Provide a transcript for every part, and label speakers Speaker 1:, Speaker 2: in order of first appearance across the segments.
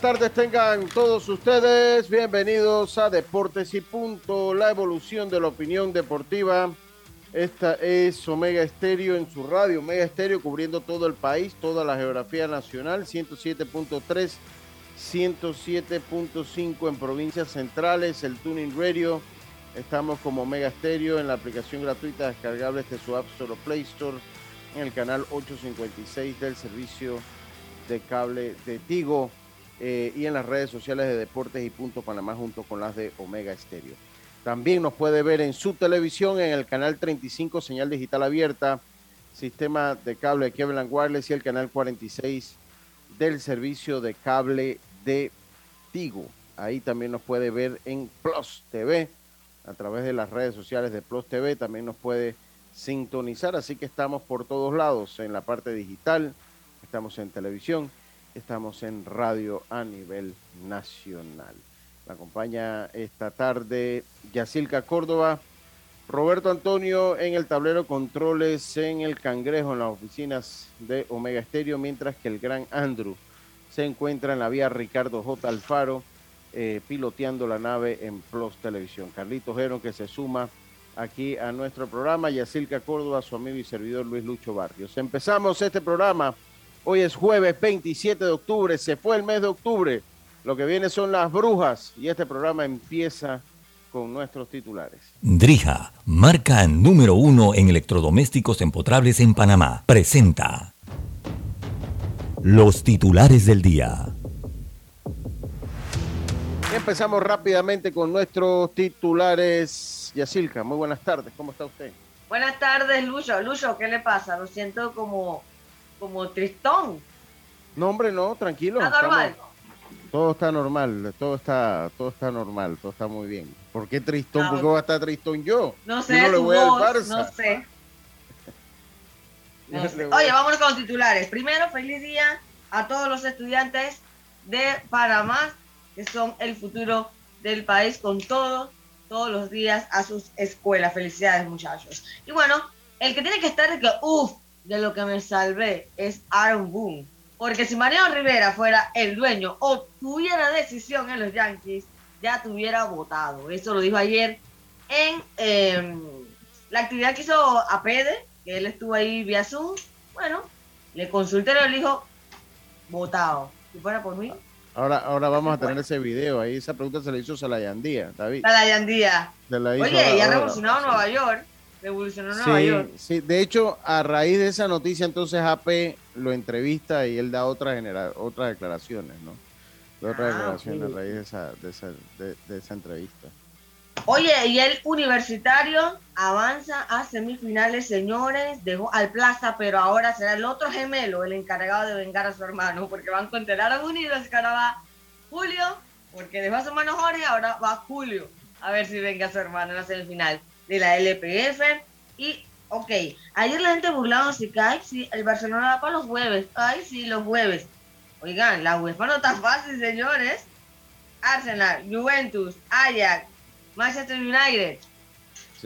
Speaker 1: Tardes tengan todos ustedes. Bienvenidos a Deportes y Punto, la evolución de la opinión deportiva. Esta es Omega Estéreo en su radio, Omega Estéreo cubriendo todo el país, toda la geografía nacional, 107.3, 107.5 en provincias centrales, el Tuning Radio. Estamos como Omega Estéreo en la aplicación gratuita descargable de su App Store o Play Store, en el canal 856 del servicio de cable de Tigo. Eh, y en las redes sociales de Deportes y Punto Panamá junto con las de Omega Estéreo. También nos puede ver en su televisión en el canal 35, señal digital abierta, sistema de cable de Kevin Wireless y el canal 46 del servicio de cable de Tigo. Ahí también nos puede ver en Plus TV, a través de las redes sociales de Plus TV, también nos puede sintonizar, así que estamos por todos lados, en la parte digital, estamos en televisión estamos en radio a nivel nacional. Me acompaña esta tarde Yacilca Córdoba, Roberto Antonio en el tablero controles en el Cangrejo, en las oficinas de Omega Estéreo, mientras que el gran Andrew se encuentra en la vía Ricardo J. Alfaro, eh, piloteando la nave en Plus Televisión. Carlito Gero que se suma aquí a nuestro programa, Yacilca Córdoba, su amigo y servidor Luis Lucho Barrios. Empezamos este programa Hoy es jueves 27 de octubre, se fue el mes de octubre. Lo que viene son las brujas y este programa empieza con nuestros titulares.
Speaker 2: Drija, marca número uno en electrodomésticos empotrables en Panamá, presenta los titulares del día.
Speaker 1: Empezamos rápidamente con nuestros titulares. Yacilca, muy buenas tardes, ¿cómo está usted?
Speaker 3: Buenas tardes, Lucho. Lucho, ¿qué le pasa? Lo siento como como tristón.
Speaker 1: No, hombre, no, tranquilo.
Speaker 3: ¿Está normal?
Speaker 1: todo está normal, todo está, todo está normal, todo está muy bien. ¿Por qué tristón? ¿Por qué voy a estar tristón yo?
Speaker 3: No sé, no, le voy voz, no sé. Oye, vámonos con los titulares. Primero, feliz día a todos los estudiantes de Panamá, que son el futuro del país, con todos, todos los días a sus escuelas. Felicidades, muchachos. Y bueno, el que tiene que estar es que, uff, de lo que me salvé es Aaron Boone. Porque si Mariano Rivera fuera el dueño o tuviera decisión en los Yankees, ya tuviera votado. Eso lo dijo ayer en em, la actividad que hizo Apede, que él estuvo ahí vía Zoom. Bueno, le consulté y le dijo, votado. Si fuera por mí.
Speaker 1: Ahora, ahora vamos a tener ese video ahí. Esa pregunta se le hizo a Salayandía, David.
Speaker 3: Salayandía. Oye, ya ha revolucionado Nueva York revolucionó Nueva sí, York.
Speaker 1: Sí, de hecho, a raíz de esa noticia, entonces AP lo entrevista y él da otras otras declaraciones, ¿no? otras ah, declaraciones a raíz de esa, de esa, de, esa entrevista.
Speaker 3: Oye, y el universitario avanza a semifinales, señores, dejó al Plaza, pero ahora será el otro gemelo el encargado de vengar a su hermano, porque van con a Unidos, que ahora va Julio, porque dejó a su hermano Jorge, ahora va Julio, a ver si venga a su hermano en la semifinal de la LPF. Y, ok, ayer la gente burlándose que, ay, sí, el Barcelona va para los jueves. Ay, sí, los jueves. Oigan, la UEFA no está fácil, señores. Arsenal, Juventus, Ajax, Manchester United.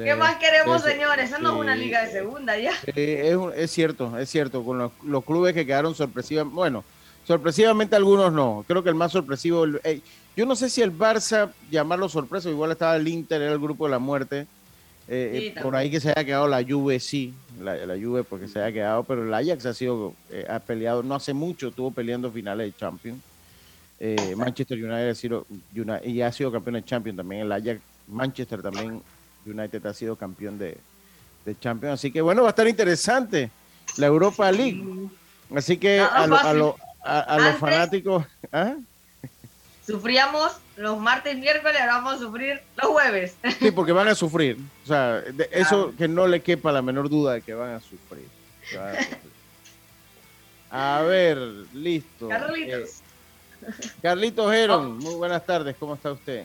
Speaker 3: ¿Qué más queremos, señores? Esa no es una liga de segunda ya.
Speaker 1: es, es, cierto, es cierto. Con los, clubes que quedaron sorpresivamente, bueno, sorpresivamente algunos no. Creo que el más sorpresivo, eh, yo no sé si el Barça, llamarlo sorpresa, igual estaba el Inter, era el grupo de la muerte. Eh, eh, por ahí que se haya quedado la Juve, sí, la, la Juve porque se haya quedado, pero el Ajax ha sido, eh, ha peleado, no hace mucho, estuvo peleando finales de Champions. Manchester United ha sido, y ha sido campeón de Champions también, el Ajax, Manchester también, United ha sido campeón de, de Champions, así que bueno, va a estar interesante la Europa League. Así que a, a, los fanáticos... ¿ah?
Speaker 3: Sufríamos los martes y miércoles, ahora vamos a sufrir los jueves.
Speaker 1: Sí, porque van a sufrir. O sea, eso que no le quepa la menor duda de que van a sufrir. a, ver, listo.
Speaker 3: Carlitos.
Speaker 1: Eh, Carlitos Heron, muy buenas tardes, ¿cómo está usted?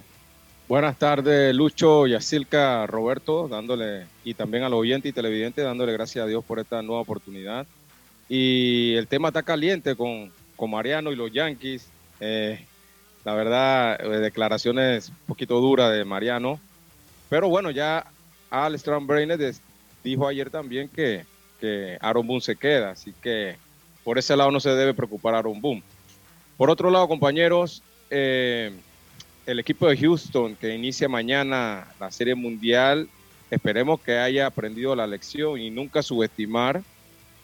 Speaker 4: Buenas tardes, Lucho, Yacilca, Roberto, dándole, y también al oyente y televidente, dándole gracias a Dios por esta nueva oportunidad. Y el tema está caliente con, con Mariano y los Yankees. Eh, la verdad, eh, declaraciones un poquito duras de Mariano. Pero bueno, ya Al Brainer dijo ayer también que, que Aaron Boone se queda. Así que por ese lado no se debe preocupar Aaron Boone. Por otro lado, compañeros, eh, el equipo de Houston que inicia mañana la Serie Mundial, esperemos que haya aprendido la lección y nunca subestimar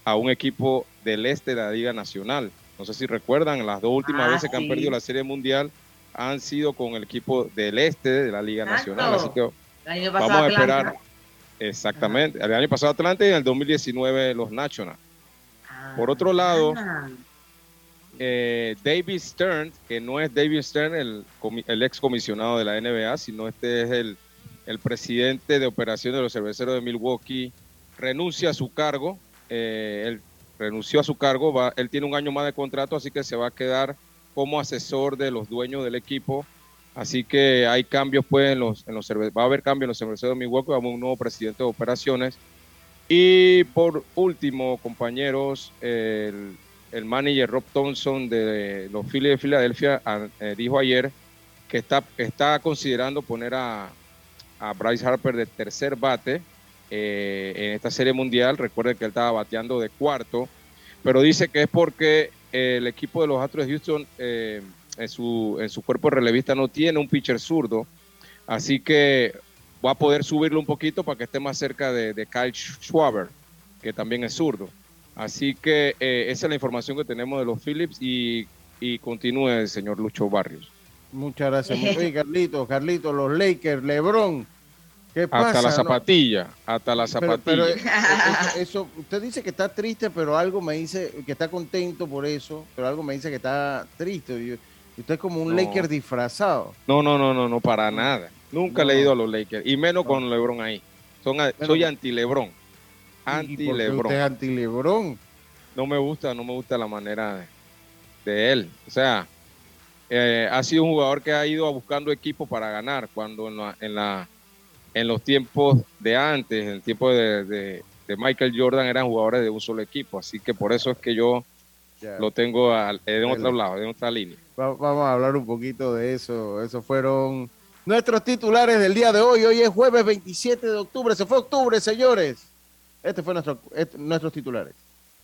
Speaker 4: a un equipo del este de la Liga Nacional. No sé si recuerdan, las dos últimas ah, veces que han perdido la Serie Mundial han sido con el equipo del este de la Liga Nacional. Así que vamos a esperar. Exactamente. El año pasado Atlanta y en el 2019 los Nationals. Por otro lado, ah. eh, David Stern, que no es David Stern, el, el ex comisionado de la NBA, sino este es el, el presidente de operaciones de los cerveceros de Milwaukee, renuncia a su cargo. Eh, él renunció a su cargo, va, él tiene un año más de contrato, así que se va a quedar como asesor de los dueños del equipo. Así que hay cambios pues en los, en los va a haber cambios en los cerveceros de Milwaukee, vamos a un nuevo presidente de operaciones y por último, compañeros, el, manager Rob Thompson de los Phillies de Filadelfia eh, dijo ayer que está, está considerando poner a, Bryce Harper de tercer bate eh, en esta serie mundial. Recuerden que él estaba bateando de cuarto, pero dice que es porque el equipo de los Astros de Houston eh, en, su, en su cuerpo de relevista no tiene un pitcher zurdo. Así que va a poder subirlo un poquito para que esté más cerca de, Kyle Schwaber, que también es zurdo. Así que eh, esa es la información que tenemos de los Phillips y, continúe el señor Lucho Barrios.
Speaker 1: Muchas gracias. Muy Carlito, Carlito, los Lakers, Lebron.
Speaker 4: ¿Qué pasa? Hasta la zapatilla, hasta la zapatilla.
Speaker 1: eso, usted dice que está triste, pero algo me dice que está contento por eso, pero algo me dice que está triste. Usted es como un Laker disfrazado.
Speaker 4: No, no, no, no, no, para nada. Nunca le he ido a los Lakers, y menos con LeBron ahí. Son, soy anti-LeBron.
Speaker 1: Anti-LeBron. ¿Usted es anti-LeBron?
Speaker 4: No me gusta, no me gusta la manera de, él. O sea, eh, ha sido un jugador que ha ido buscando equipo para ganar, cuando en, la, en, la, en los tiempos de antes, en el tiempo de, Michael Jordan, eran jugadores de un solo equipo. Así que por eso es que yo lo tengo en otro lado, en otra línea.
Speaker 1: Vamos a hablar un poquito de eso. Esos fueron nuestros titulares del día de hoy. Hoy es jueves 27 de octubre. Se fue octubre, señores. Este fue nuestro, este, nuestros titulares.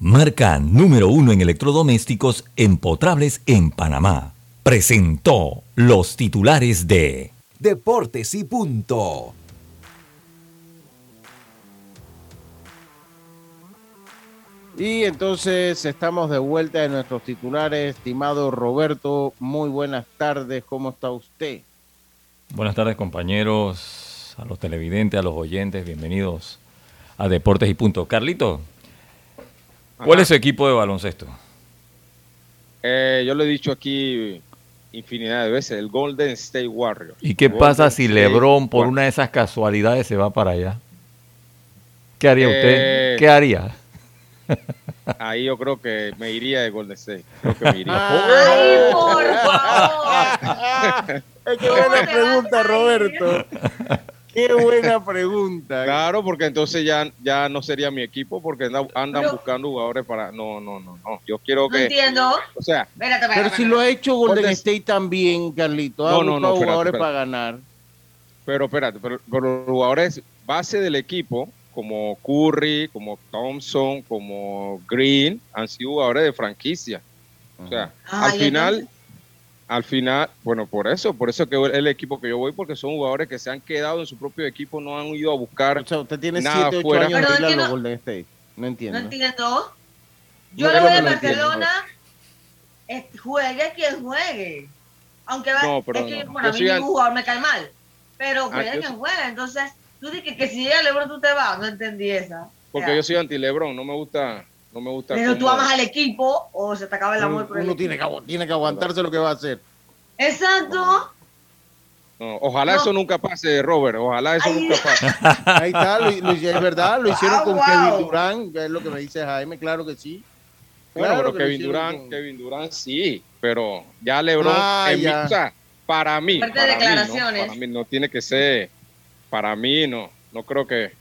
Speaker 5: marca número uno en electrodomésticos empotrables en Panamá, presentó los titulares de
Speaker 2: Deportes y Punto.
Speaker 1: Y entonces estamos de vuelta en nuestros titulares. Estimado Roberto, muy buenas tardes. ¿Cómo está usted?
Speaker 6: Buenas tardes, compañeros, a los televidentes, a los oyentes. Bienvenidos a Deportes y Punto. Carlito, ¿cuál es su equipo de baloncesto?
Speaker 4: Eh, yo lo he dicho aquí infinidad de veces, el Golden State Warriors.
Speaker 6: ¿Y qué pasa si LeBron, por una de esas casualidades, se va para allá? ¿Qué haría usted? Eh, ¿Qué haría?
Speaker 4: Ahí yo creo que me iría de Golden State. Creo que me iría.
Speaker 3: ¡Ay, por favor!
Speaker 1: Qué buena pregunta, Roberto. Qué buena pregunta.
Speaker 4: Claro, porque entonces ya, ya no sería mi equipo porque andan, buscando jugadores para. No, no, no, no. Yo quiero que.
Speaker 3: No entiendo.
Speaker 4: O sea.
Speaker 1: pero si lo ha hecho Golden State también, Carlito. Ha no, no, jugadores para ganar.
Speaker 4: Pero espérate, pero, pero los jugadores base del equipo como Curry, como Thompson, como Green, han sido jugadores de franquicia. O sea, al final, al final, bueno, por eso, por eso que es el equipo que yo voy, porque son jugadores que se han quedado en su propio equipo, no han ido a buscar
Speaker 1: O sea, usted tiene
Speaker 4: nada
Speaker 1: 7, 8
Speaker 4: fuera.
Speaker 1: años a
Speaker 3: que
Speaker 1: los
Speaker 3: no-
Speaker 1: Golden State. No
Speaker 3: No
Speaker 1: entiendo.
Speaker 3: entiendo. Yo
Speaker 1: No,
Speaker 3: le voy
Speaker 1: no
Speaker 3: a
Speaker 1: lo entiendo,
Speaker 3: Barcelona, eh, juegue quien juegue. Aunque va,
Speaker 4: No, pero
Speaker 3: es que
Speaker 4: no.
Speaker 3: bueno,
Speaker 4: Yo
Speaker 3: a mí ningún jugador me cae mal. Pero
Speaker 4: Ah,
Speaker 3: juegue
Speaker 4: yo
Speaker 3: quien
Speaker 4: soy-
Speaker 3: juegue. Entonces, tú dices que si llega LeBron tú te vas. No entendí esa.
Speaker 4: porque
Speaker 3: O sea,
Speaker 4: yo soy anti LeBron, no me gusta, no me gusta.
Speaker 3: Pero tú amas al equipo o se te acaba el amor
Speaker 1: Uno,
Speaker 3: por el
Speaker 1: uno tiene, que, tiene que aguantarse lo que va a hacer.
Speaker 3: Exacto.
Speaker 4: No, ojalá
Speaker 3: No.
Speaker 4: eso nunca pase, Robert, ojalá eso
Speaker 3: Ay.
Speaker 4: nunca pase.
Speaker 1: Ahí está, lo, lo- es verdad, lo hicieron
Speaker 3: Ah,
Speaker 1: con
Speaker 3: wow.
Speaker 1: Kevin que es lo que me dice Jaime, claro que sí.
Speaker 4: Claro,
Speaker 1: Claro
Speaker 4: pero
Speaker 1: que
Speaker 4: Kevin
Speaker 1: hicieron con-
Speaker 4: Kevin Durant sí, pero ya LeBron,
Speaker 1: Ah,
Speaker 4: en mi-
Speaker 1: ya.
Speaker 4: o sea, para mí, para mí, ¿no?
Speaker 3: declaraciones.
Speaker 4: para mí no tiene que ser, para mí no, no creo que,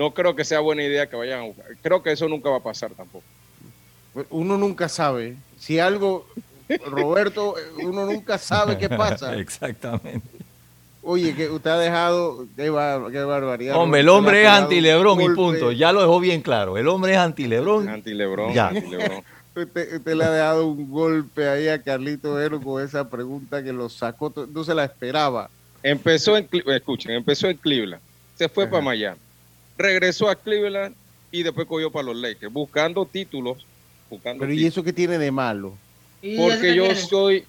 Speaker 4: no creo que sea buena idea que vayan a jugar. Creo que eso nunca va a pasar tampoco.
Speaker 1: Uno nunca sabe. Si algo, Roberto, uno nunca sabe qué pasa.
Speaker 6: Exactamente.
Speaker 1: Oye, que usted ha dejado, qué, bar- qué barbaridad.
Speaker 6: Hombre, el hombre es
Speaker 1: pegado
Speaker 6: anti
Speaker 1: un
Speaker 6: Lebron y punto. Ya lo dejó bien claro. El hombre es anti Lebron.
Speaker 4: Anti LeBron,
Speaker 6: Ya.
Speaker 4: anti LeBron.
Speaker 1: Usted, usted le ha dado un golpe ahí a Carlito Vero con esa pregunta que lo sacó, no se la esperaba.
Speaker 4: Empezó en, escuchen, empezó en Cleveland, se fue
Speaker 1: Ajá.
Speaker 4: para Miami, regresó a Cleveland y después cogió para los Lakers, buscando títulos, buscando
Speaker 1: Pero ¿y eso qué tiene de malo?
Speaker 3: ¿Y eso
Speaker 4: porque yo
Speaker 3: tiene?
Speaker 4: soy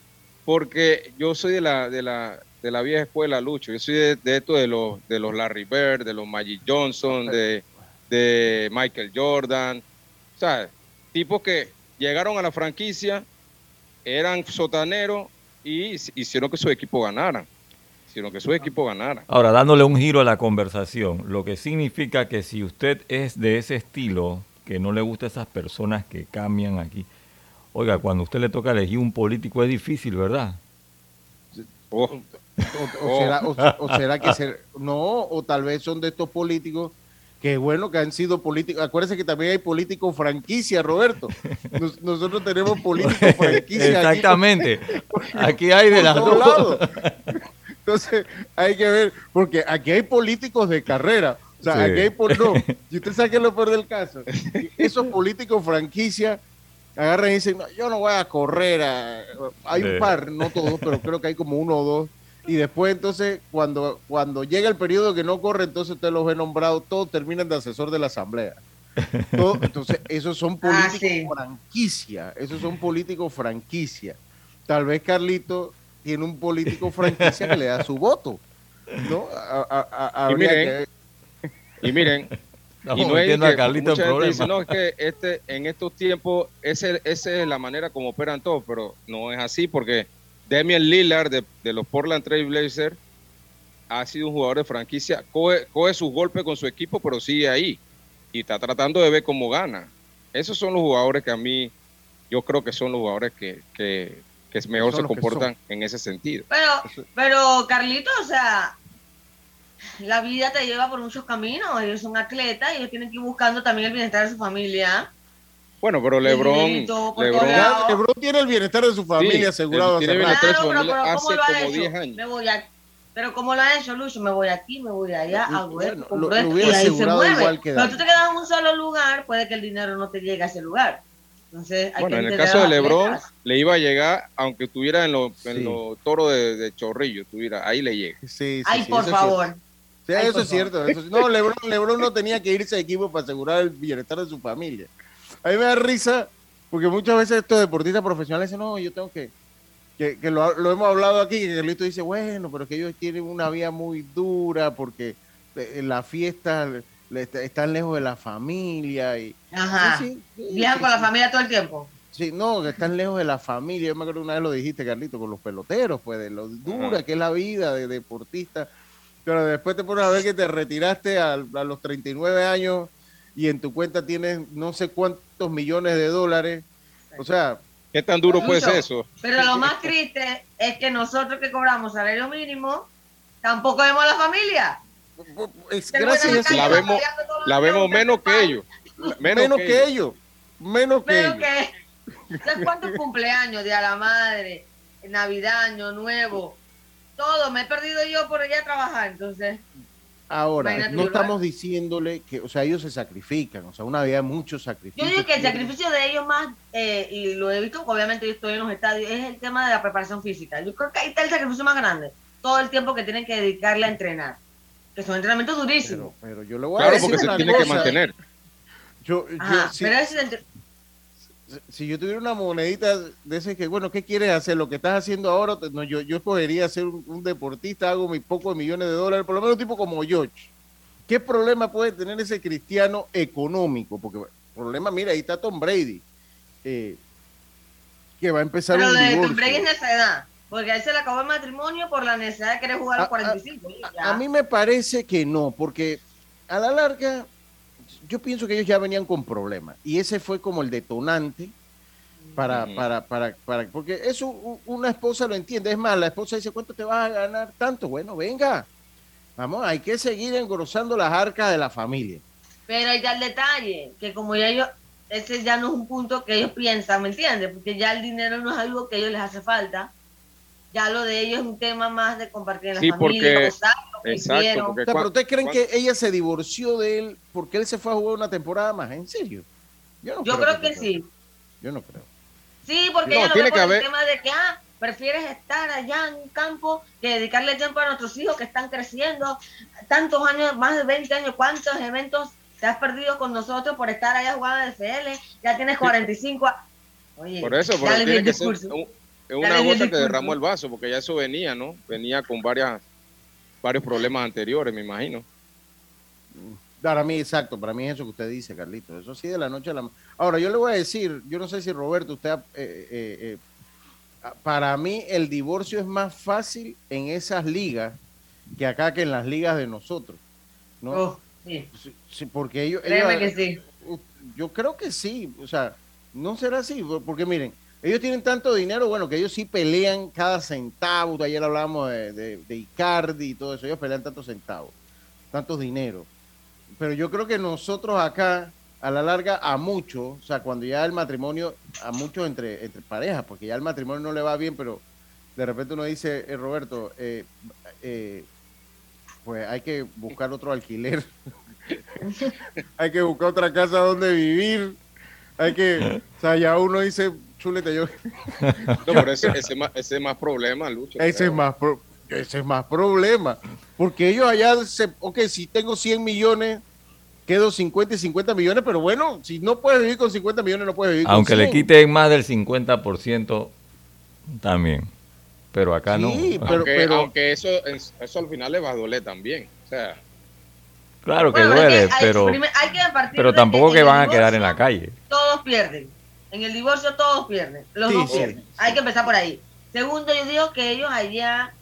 Speaker 4: porque yo soy de la de la de la vieja escuela Lucho yo soy de, de esto de los de los Larry Bird de los Magic Johnson de, de Michael Jordan o sea tipos que llegaron a la franquicia eran sotaneros y hicieron que su equipo ganara hicieron que su equipo ganara
Speaker 6: Ahora, dándole un giro a la conversación, lo que significa que si usted es de ese estilo, que no le gusta esas personas que cambian aquí, oiga, cuando a usted le toca elegir un político es difícil, ¿verdad?
Speaker 4: Oh,
Speaker 1: O, o
Speaker 4: Oh.
Speaker 1: será, o- o será que ser, no, o tal vez son de estos políticos que bueno que han sido políticos. Acuérdense que también hay políticos franquicia, Roberto. Nos- nosotros tenemos políticos franquicia.
Speaker 6: Exactamente. Aquí hay de las dos.
Speaker 1: lados. Entonces, hay que ver, porque aquí hay políticos de carrera. O sea,
Speaker 6: Sí.
Speaker 1: aquí hay por no. Y usted sabe que es lo peor del caso. Esos políticos franquicia agarran y dicen, "No, yo no voy a correr. a-". Hay
Speaker 6: Sí.
Speaker 1: un par, no todos, pero creo que hay como uno o dos. Y después, entonces, cuando, cuando llega el periodo que no corre, entonces usted los ve nombrados, todos terminan de asesor de la asamblea. Todo- entonces, esos son
Speaker 3: Ah,
Speaker 1: políticos
Speaker 3: sí.
Speaker 1: franquicia. Esos son políticos franquicia. Tal vez Carlito tiene un político franquicia que le da su voto. ¿No? A- a- a-
Speaker 4: Y miren,
Speaker 1: que-
Speaker 4: y miren
Speaker 6: Estamos
Speaker 4: y no es que
Speaker 6: a Carlito en
Speaker 4: mucha gente dice, no, es que este, en estos tiempos ese, esa es la manera como operan todos, pero no es así porque Damian Lillard de, de los Portland Trail Blazers ha sido un jugador de franquicia, coge, coge sus golpes con su equipo, pero sigue ahí y está tratando de ver cómo gana. Esos son los jugadores que a mí, yo creo que son los jugadores que, que, que mejor se comportan en ese sentido.
Speaker 3: Pero, pero Carlito, o sea, la vida te lleva por muchos caminos. Ellos son atletas y ellos tienen que ir buscando también el bienestar de su familia.
Speaker 4: Bueno, pero
Speaker 3: El
Speaker 4: LeBron, LeBron
Speaker 1: tiene el bienestar de su familia asegurado.
Speaker 4: tiene bienestar su
Speaker 3: Claro, pero,
Speaker 4: familia
Speaker 3: pero
Speaker 4: hace
Speaker 3: ¿cómo lo ha
Speaker 4: como
Speaker 3: hecho?
Speaker 4: 10 años.
Speaker 3: Me voy a, pero ¿cómo lo ha hecho, Lucho? Me voy aquí, me voy allá, hago
Speaker 1: bueno,
Speaker 3: esto,
Speaker 1: lo- lo hubiera
Speaker 3: y ahí se mueve.
Speaker 1: igual que
Speaker 3: Pero tú te quedas en un solo lugar, puede que el dinero no te llegue a ese lugar. Entonces, hay
Speaker 4: Bueno,
Speaker 3: que
Speaker 4: en el caso de LeBron, le iba a llegar, aunque estuviera en los en
Speaker 1: Sí.
Speaker 4: los toros de, de Chorrillo, estuviera, ahí le llega.
Speaker 1: Sí, sí,
Speaker 3: Ay,
Speaker 1: sí,
Speaker 3: por
Speaker 1: es
Speaker 3: favor.
Speaker 1: Sí,
Speaker 3: Ay,
Speaker 1: eso
Speaker 3: por
Speaker 1: es cierto. eso. No, Lebron, Lebron no tenía que irse de equipo para asegurar el bienestar de su familia. A mí me da risa porque muchas veces estos deportistas profesionales dicen, no, yo tengo que, que, que lo, lo hemos hablado aquí, que Carlito dice, bueno, pero que ellos tienen una vida muy dura porque eh, en la fiesta le- le- están lejos de la familia y
Speaker 3: Ajá.
Speaker 1: Sí, sí, sí,
Speaker 3: Viajan
Speaker 1: sí,
Speaker 3: con la familia todo el tiempo.
Speaker 1: Sí, no, que están lejos de la familia. Yo me acuerdo una vez lo dijiste, Carlito, con los peloteros, pues, de lo dura
Speaker 4: Ajá.
Speaker 1: que es la vida de deportista. Pero después te pones a ver que te retiraste al- a, los 39 años y en tu cuenta tienes no sé cuántos millones de dólares. O sea,
Speaker 4: ¿Qué tan duro puede ser eso?
Speaker 3: Pero lo más triste es que nosotros que cobramos salario mínimo, tampoco vemos a la familia.
Speaker 1: es gracias a.
Speaker 4: La vemos- La vemos menos que ellos.
Speaker 1: Menos, que, ellos. Menos que
Speaker 3: Menos
Speaker 1: ellos.
Speaker 3: que. ¿Sabes cuántos cumpleaños? Día de la madre, Navidad, Año Nuevo. Todo, me he perdido yo por allá a trabajar. Entonces,
Speaker 1: Ahora,
Speaker 3: Imagínate
Speaker 1: no
Speaker 3: yo,
Speaker 1: estamos diciéndole que, o sea, ellos se sacrifican, o sea, una vida de muchos
Speaker 3: Yo
Speaker 1: sacrificios.
Speaker 3: digo que el sacrificio de ellos más, eh, y lo he visto, obviamente yo estoy en los estadios, es el tema de la preparación física. Yo creo que ahí está el sacrificio más grande. Todo el tiempo que tienen que dedicarle a entrenar. Que son entrenamientos durísimos.
Speaker 1: Pero, pero yo le voy a
Speaker 4: Claro,
Speaker 1: decir
Speaker 4: porque se tiene que mantener.
Speaker 1: Yo, yo,
Speaker 3: Ajá,
Speaker 1: si,
Speaker 3: pero entre-
Speaker 1: si yo tuviera una monedita de ese que, bueno, ¿qué quieres hacer? Lo que estás haciendo ahora, no, yo, yo escogería ser un, un deportista, hago mis pocos millones de dólares, por lo menos un tipo como George. ¿Qué problema puede tener ese cristiano económico? Porque problema, mira, ahí está Tom Brady, eh, que va a empezar
Speaker 3: Pero
Speaker 1: un
Speaker 3: de
Speaker 1: divorcio.
Speaker 3: Tom Brady es necedad. Porque a él se le acabó el matrimonio por la necesidad de querer jugar a
Speaker 1: A-
Speaker 3: los 45. y ya.
Speaker 1: A mí me parece que no, porque a la larga yo pienso que ellos ya venían con problemas y ese fue como el detonante para, para, para, para, porque eso una esposa lo entiende, es más, la esposa dice, ¿cuánto te vas a ganar? Tanto, bueno, venga, vamos, hay que seguir engrosando las arcas de la familia.
Speaker 3: Pero hay ya el detalle, que como ya ellos, ese ya no es un punto que ellos piensan, ¿me entiendes? Porque ya el dinero no es algo que a ellos les hace falta. Ya lo de ellos es un tema más de compartir en la
Speaker 4: Sí,
Speaker 3: familia,
Speaker 4: porque-
Speaker 3: gozar
Speaker 4: Exacto,
Speaker 3: hicieron.
Speaker 4: porque
Speaker 1: O sea,
Speaker 4: cua-
Speaker 1: pero ¿ustedes creen que ella se divorció de él porque él se fue a jugar una temporada más? ¿En serio? no
Speaker 3: Yo creo que sí.
Speaker 1: Yo no creo.
Speaker 3: Sí, porque
Speaker 4: No,
Speaker 3: ella lo
Speaker 4: tiene
Speaker 3: ve por
Speaker 4: que
Speaker 3: el tema de que, ah, prefieres estar allá en un campo que dedicarle tiempo a nuestros hijos que están creciendo. Tantos años, más de 20 años, ¿cuántos eventos te has perdido con nosotros por estar allá jugando en FL? Ya tienes 45 a- Oye,
Speaker 4: Por eso,
Speaker 3: di
Speaker 4: tiene
Speaker 3: el
Speaker 4: que ser
Speaker 3: discurso.
Speaker 4: un- una gota que derramó el vaso, porque ya eso venía, ¿no? Venía con varias varios problemas anteriores, me imagino.
Speaker 1: Para mí, exacto, para mí es eso que usted dice, Carlito. Eso sí, de la noche a la Ahora, yo le voy a decir, yo no sé si Roberto, usted, ha- eh, eh, eh, ah, para mí el divorcio es más fácil en esas ligas que acá que en las ligas de nosotros. ¿no?
Speaker 3: Oh, sí,
Speaker 1: Sí, porque ellos,
Speaker 3: créeme
Speaker 1: ellos-
Speaker 3: que sí.
Speaker 1: yo creo que sí, o sea, no será así, por- porque miren, ellos tienen tanto dinero, bueno, que ellos sí pelean cada centavo, ayer hablábamos de, de, Icardi y todo eso, ellos pelean tantos centavos, tantos dinero, pero yo creo que nosotros acá, a la larga, a muchos, o sea, cuando ya el matrimonio, a muchos entre, entre parejas, porque ya el matrimonio no le va bien, pero de repente uno dice, eh, Roberto, eh, eh, pues hay que buscar otro alquiler. Hay que buscar otra casa donde vivir. Hay que, o sea, ya uno dice, chulete, yo,
Speaker 4: No, pero ese, ese, es más, ese es más problema, Lucho.
Speaker 1: ese es más, pro- ese es más problema. Porque ellos allá, se, ok, si tengo 100 millones, quedo 50 y 50 millones, pero bueno, si no puedes vivir con 50 millones, no puedes vivir
Speaker 6: Aunque
Speaker 1: con
Speaker 6: le
Speaker 1: 100.
Speaker 6: quiten más del 50% también. Pero acá no.
Speaker 1: Sí, pero-
Speaker 4: aunque, aunque eso, eso al final le va a doler también. O sea,
Speaker 6: Claro que
Speaker 3: Bueno,
Speaker 6: duele,
Speaker 3: hay-
Speaker 6: pero,
Speaker 3: primer- hay que
Speaker 6: pero tampoco que van a quedar en la calle.
Speaker 3: Todos pierden. En el divorcio todos pierden. Los
Speaker 1: Sí,
Speaker 3: dos
Speaker 1: sí,
Speaker 3: pierden.
Speaker 1: sí.
Speaker 3: Hay que empezar por ahí. Segundo, yo digo que ellos allá,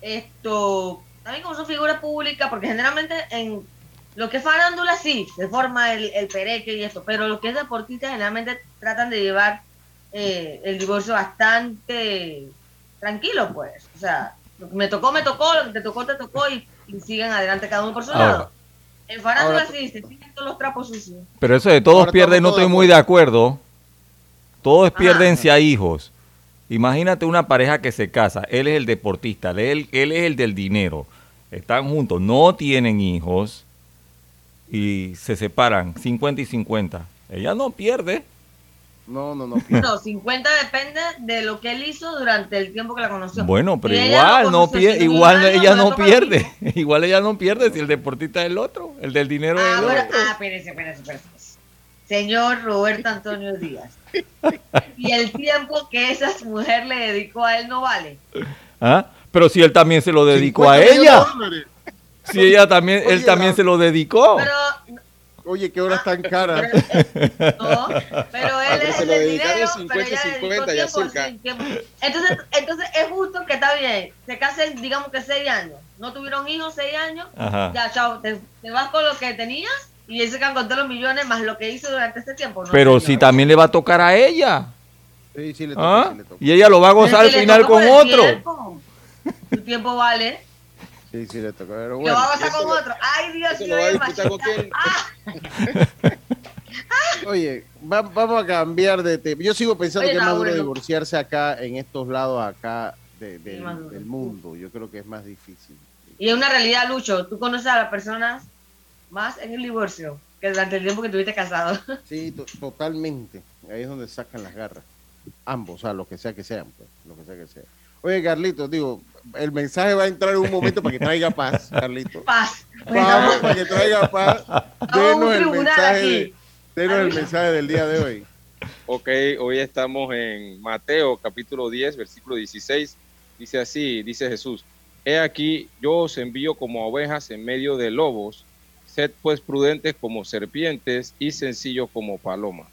Speaker 3: esto, también como son figuras públicas, porque generalmente en lo que es farándula sí, se forma el, el pereque y esto, pero lo que es deportista generalmente tratan de llevar eh, el divorcio bastante tranquilo, pues. O sea, lo que me tocó, me tocó, lo que te tocó, te tocó y, y siguen adelante cada uno por su
Speaker 6: Ahora-
Speaker 3: lado. En farándula
Speaker 1: ahora-
Speaker 3: sí, se tienen todos los trapos sucios.
Speaker 6: Pero eso de todos
Speaker 1: Ahora
Speaker 6: pierden, no estoy muy de acuerdo. Todos pierden si hay hijos. Imagínate una pareja que se casa. Él es el deportista, él, él es el del dinero. Están juntos, no tienen hijos y se separan 50 y 50. Ella no pierde.
Speaker 1: No, no, no. pierde.
Speaker 3: No, 50 depende de lo que él hizo durante el tiempo que la conoció.
Speaker 6: Bueno, pero igual no pierde, igual ella no pierde. Igual ella no pierde si el deportista es el otro, el del dinero es
Speaker 3: Ah,
Speaker 6: el
Speaker 3: bueno,
Speaker 6: otro.
Speaker 3: ah, espérese, espérese, espérese. Señor Roberto Antonio Díaz. Y el tiempo que esa mujer le dedicó a él no vale.
Speaker 6: ¿Ah? Pero si él también se lo dedicó
Speaker 1: 50
Speaker 6: a ella.
Speaker 1: dólares.
Speaker 6: Si ella también, él también
Speaker 1: la-
Speaker 6: se lo dedicó.
Speaker 3: Pero,
Speaker 1: Oye, qué horas tan caras.
Speaker 3: pero, no, pero él
Speaker 4: Pero
Speaker 3: es el dinero,
Speaker 4: 50
Speaker 3: pero ella
Speaker 4: y
Speaker 3: dedicó
Speaker 4: 50 ya
Speaker 3: tiempo,
Speaker 4: cerca.
Speaker 3: sí, tiempo. Entonces, entonces es justo que está bien. Se casen, digamos que seis años. No tuvieron hijos, seis años.
Speaker 6: Ajá.
Speaker 3: Ya, chao. Te, te vas con lo que tenías y él se quedan con todos los millones más lo que hizo durante este tiempo. No,
Speaker 6: Pero
Speaker 3: señor.
Speaker 6: si también le va a tocar a ella.
Speaker 1: Sí, sí le toca,
Speaker 6: ¿Ah?
Speaker 1: sí le toca.
Speaker 6: Y ella lo va a gozar al final con otro.
Speaker 3: tiempo. Tu tiempo vale.
Speaker 1: Sí, sí le toca. Pero bueno.
Speaker 3: lo va a gozar con
Speaker 4: lo-
Speaker 3: otro. Ay, Dios mío.
Speaker 1: Oye, va- vamos a cambiar de tema. Yo sigo pensando
Speaker 3: Oye,
Speaker 1: que es más duro
Speaker 3: bueno.
Speaker 1: divorciarse acá, en estos lados acá de- del mundo. Yo creo que es más difícil.
Speaker 3: Y es una realidad, Lucho. Tú conoces a las personas más en el divorcio que durante el tiempo que estuviste casado.
Speaker 1: Sí, to- totalmente. Ahí es donde sacan las garras. Ambos, o sea, lo que sea que sean, pues, lo que sea que sea. Oye, Carlitos, digo, el mensaje va a entrar en un momento para que traiga paz, Carlitos.
Speaker 3: Paz.
Speaker 1: Vamos, para que traiga paz. Denos el mensaje,
Speaker 3: aquí.
Speaker 1: de- denos el mensaje del día de hoy.
Speaker 4: Ok, hoy estamos en Mateo capítulo 10, versículo 16. Dice así, dice Jesús, He aquí, yo os envío como ovejas en medio de lobos, sed pues prudentes como serpientes y sencillos como palomas.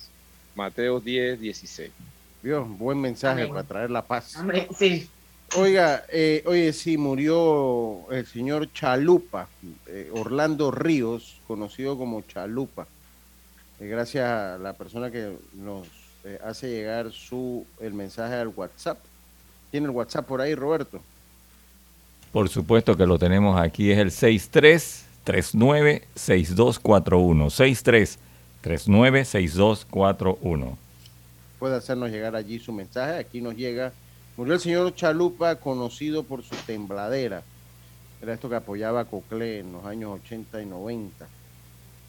Speaker 4: Mateo 10, 16.
Speaker 1: Dios, buen mensaje
Speaker 3: Amén.
Speaker 1: para traer la paz.
Speaker 3: Sí.
Speaker 1: Oiga, eh, oye, sí, murió el señor Chalupa, eh, Orlando Ríos, conocido como Chalupa. Eh, gracias a la persona que nos eh, hace llegar su el mensaje al WhatsApp. ¿Tiene el WhatsApp por ahí, Roberto?
Speaker 6: Por supuesto que lo tenemos aquí, es el 6339-6241. 6339-6241.
Speaker 1: Puede hacernos llegar allí su mensaje. Aquí nos llega. Murió el señor Chalupa, conocido por su tembladera. Era esto que apoyaba a Coclé en los años 80 y 90.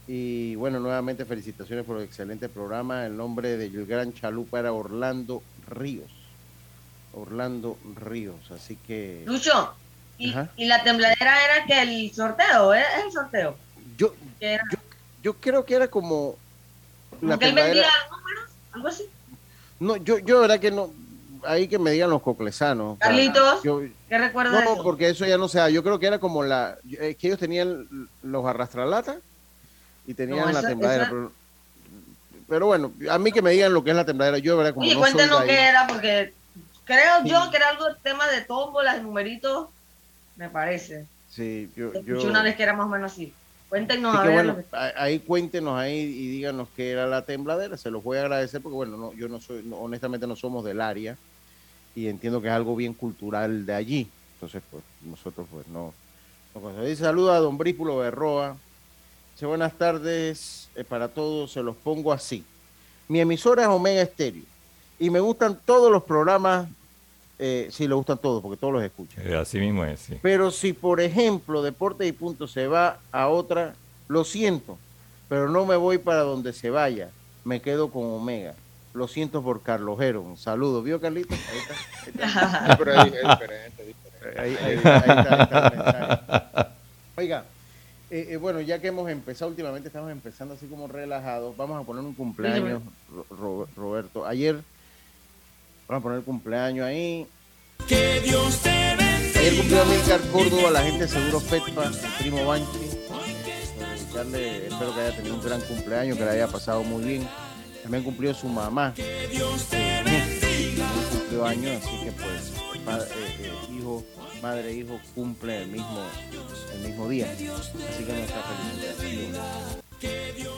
Speaker 1: Y bueno, nuevamente felicitaciones por el excelente programa. El nombre del gran Chalupa era Orlando Ríos. Orlando Ríos. Así que
Speaker 3: Lucho, y, la tembladera era que el sorteo, ¿eh? es el sorteo.
Speaker 1: yo, yo creo que era como la
Speaker 3: que él vendía números, algo así.
Speaker 1: No, yo, yo verdad que no. Ahí que me digan los coclesanos.
Speaker 3: Carlitos,
Speaker 1: Yo,
Speaker 3: ¿Qué recuerdas de
Speaker 1: No,
Speaker 3: eso?
Speaker 1: porque eso ya no se da. Yo creo que era como la. Es que ellos tenían los arrastralatas y tenían
Speaker 3: No,
Speaker 1: la tembladera. Pero, pero bueno, a mí que me digan lo que es la tembladera. Yo, verdad, como
Speaker 3: Oye,
Speaker 1: no ahí-
Speaker 3: qué era, porque creo yo que era algo tema de tómbolas, numeritos, me parece.
Speaker 1: Sí, yo. yo
Speaker 3: una vez que era más o menos así. Cuéntenos
Speaker 1: así
Speaker 3: a ver.
Speaker 1: bueno,
Speaker 3: que-
Speaker 1: ahí cuéntenos ahí y díganos qué era la tembladera. Se los voy a agradecer porque, bueno, no, yo no soy, no, honestamente no somos del área y entiendo que es algo bien cultural de allí. Entonces, pues, nosotros, pues, no. no saluda a don Brípulo Berroa. Dice buenas tardes eh, para todos. Se los pongo así. Mi emisora es Omega Estéreo y me gustan todos los programas. Eh, sí, le gustan todos porque todos los escuchan.
Speaker 6: Eh, Así mismo es, sí.
Speaker 1: Pero si, por ejemplo, Deporte y Punto se va a otra, lo siento, pero no me voy para donde se vaya, me quedo con Omega. Lo siento por Carlos Jero. Un saludo. ¿Vio, Carlitos? Ahí está. Ahí está.
Speaker 4: Pero es, es diferente, diferente.
Speaker 1: Ahí, ahí- ahí está, ahí está el mensaje. Oiga, eh, eh, bueno, ya que hemos empezado últimamente, estamos empezando así como relajados. Vamos a poner un cumpleaños, Ro- Ro- Roberto. Ayer, vamos a poner el cumpleaños ahí. Ayer cumplió Milcar Córdoba, la gente Seguro FETPA, mi primo Banchi. Dedicarle, espero que haya tenido un gran cumpleaños, que le haya pasado muy bien. También cumplió su mamá. eh, también cumplió años, así que pues, eh, eh, hijo, madre e hijo cumplen el mismo, el mismo día. Así que nuestra felicitación.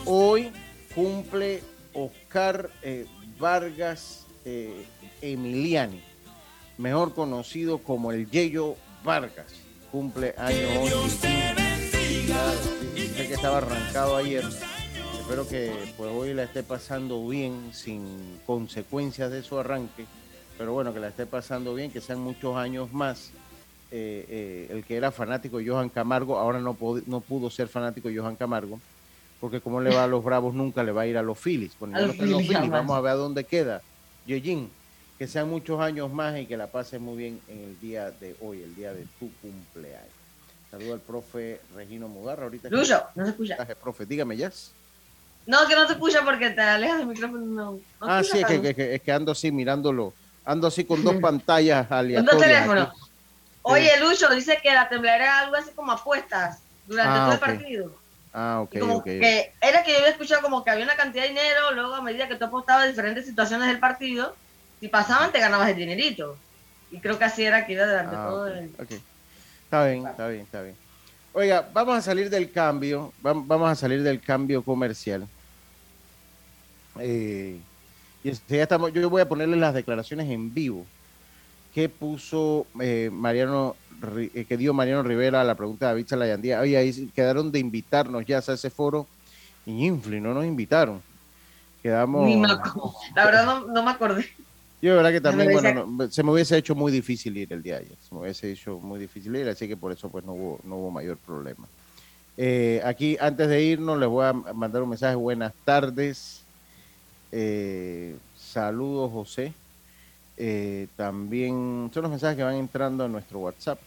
Speaker 1: Hoy cumple Oscar eh, Vargas eh, Emiliani, mejor conocido como el Yeyo Vargas. Cumple años hoy. Sé que estaba arrancado ayer. Espero que pues hoy la esté pasando bien, sin consecuencias de su arranque. Pero bueno, que la esté pasando bien, que sean muchos años más. Eh, eh, el que era fanático de Johan Camargo, ahora no, pudo ser fanático de Johan Camargo, porque como le va a los Bravos, nunca le va a ir a los Phillies. Bueno,
Speaker 3: A
Speaker 1: ya
Speaker 3: los Phillies,
Speaker 1: vamos a ver a dónde queda. Yejin, que sean muchos años más y que la pases muy bien en el día de hoy, el día de tu cumpleaños. Saludo al profe Regino Mugarra. Ahorita
Speaker 3: Lucho, no se escucha.
Speaker 1: profe, dígame ya.
Speaker 3: No, que no te escucha porque te alejas del micrófono. No, no
Speaker 1: Ah, sí, es que,
Speaker 3: tanto.
Speaker 1: que- que- es que ando así mirándolo. Ando así con dos pantallas
Speaker 3: Con
Speaker 1: aleatorias.
Speaker 3: dos teléfonos. Oye, Lucho, dice que la tembladera era algo así como apuestas durante
Speaker 1: Ah,
Speaker 3: todo el partido.
Speaker 1: Ah, ok,
Speaker 3: como
Speaker 1: ok.
Speaker 3: que era que yo había escuchado como que había una cantidad de dinero, luego a medida que tú apostabas diferentes situaciones del partido, si pasaban te ganabas el dinerito. Y creo que así era que iba durante
Speaker 1: Ah,
Speaker 3: todo
Speaker 1: ok,
Speaker 3: el...
Speaker 1: Está bien, está bien, está bien. Oiga, vamos a salir del cambio, vam- vamos a salir del cambio comercial. Eh, y ya estamos, yo voy a ponerle las declaraciones en vivo que puso eh, Mariano, Ri- que dio Mariano Rivera a la pregunta de David Salayandía. Oye, ahí quedaron de invitarnos ya a ese foro y Infli, no nos invitaron. Quedamos.
Speaker 3: Ni me acuerdo. La verdad no, no me acordé.
Speaker 1: Yo de verdad que también, bueno, se me hubiese hecho muy difícil ir el día de ayer. Se me hubiese hecho muy difícil ir, así que por eso pues no hubo, no hubo mayor problema. Eh, aquí, antes de irnos, les voy a mandar un mensaje. Buenas tardes. Eh, saludos, José. Eh, también son los mensajes que van entrando a nuestro WhatsApp.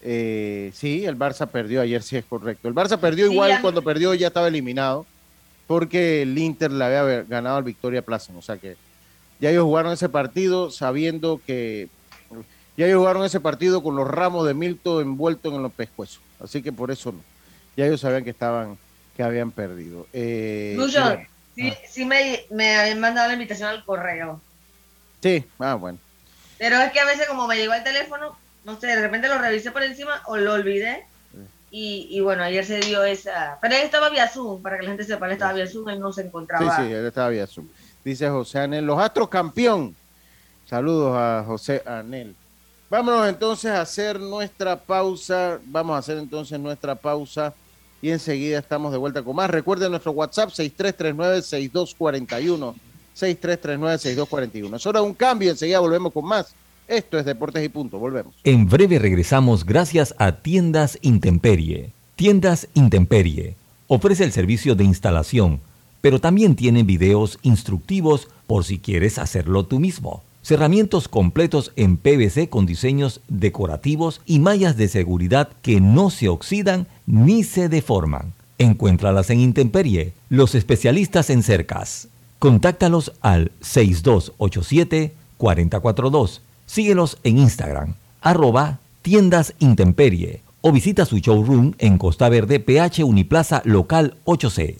Speaker 1: Sí, el Barça perdió ayer, sí es correcto. El Barça perdió igual cuando perdió ya estaba eliminado porque el Inter le había ganado al Victoria Plaza. O sea que ya ellos jugaron ese partido sabiendo que ya ellos jugaron ese partido con los ramos de Milton envueltos en los pescuezos. Así que por eso no ya ellos sabían que estaban, que habían perdido.
Speaker 3: Eh, sí, ah. sí me, me habían mandado la invitación al correo.
Speaker 1: Sí, ah, bueno.
Speaker 3: Pero es que a veces como me llegó el teléfono, no sé, de repente lo revisé por encima o lo olvidé. Y, y, bueno, ayer se dio esa. Pero él estaba vía Zoom, para que la gente sepa, él estaba vía Zoom, él no se encontraba.
Speaker 1: Sí, sí, él estaba vía Zoom. Dice José Anel, los Astros campeón. Saludos a José Anel. Vámonos entonces a hacer nuestra pausa. Vamos a hacer entonces nuestra pausa y enseguida estamos de vuelta con más. Recuerden nuestro WhatsApp 6339-6241. 6339-6241. Es hora de un cambio, enseguida volvemos con más. Esto es Deportes y Punto, volvemos.
Speaker 5: En breve regresamos gracias a Tiendas Intemperie. Tiendas Intemperie ofrece el servicio de instalación, pero también tiene videos instructivos por si quieres hacerlo tú mismo. Cerramientos completos en PVC con diseños decorativos y mallas de seguridad que no se oxidan ni se deforman. Encuéntralas en Intemperie, los especialistas en cercas. Contáctalos al 6287-442. Síguelos en Instagram, arroba tiendas Intemperie o visita su showroom en Costa Verde, PH Uniplaza Local 8C.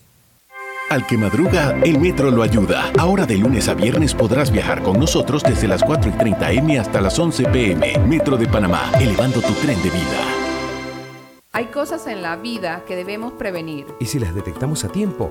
Speaker 7: Al que madruga, el metro lo ayuda. Ahora de lunes a viernes podrás viajar con nosotros desde las 4 y 30 M hasta las 11 PM. Metro de Panamá, elevando tu tren de vida.
Speaker 8: Hay cosas en la vida que debemos prevenir.
Speaker 9: Y si las detectamos a tiempo,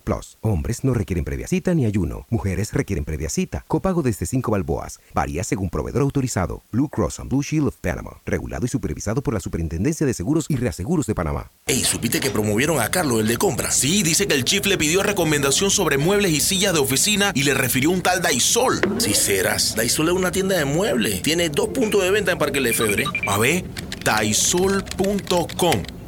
Speaker 9: Plus. Hombres no requieren previa cita ni ayuno. Mujeres requieren previa cita. Copago desde 5 balboas. Varía según proveedor autorizado. Blue Cross and Blue Shield of Panama. Regulado y supervisado por la Superintendencia de Seguros y Reaseguros de Panamá.
Speaker 10: Ey, ¿supiste que promovieron a Carlos, el de compra? Sí, dice que el chief le pidió recomendación sobre muebles y sillas de oficina y le refirió un tal Daisol. Si serás, Daisol es una tienda de muebles. Tiene dos puntos de venta en Parque Lefebvre. A ver, daisol.com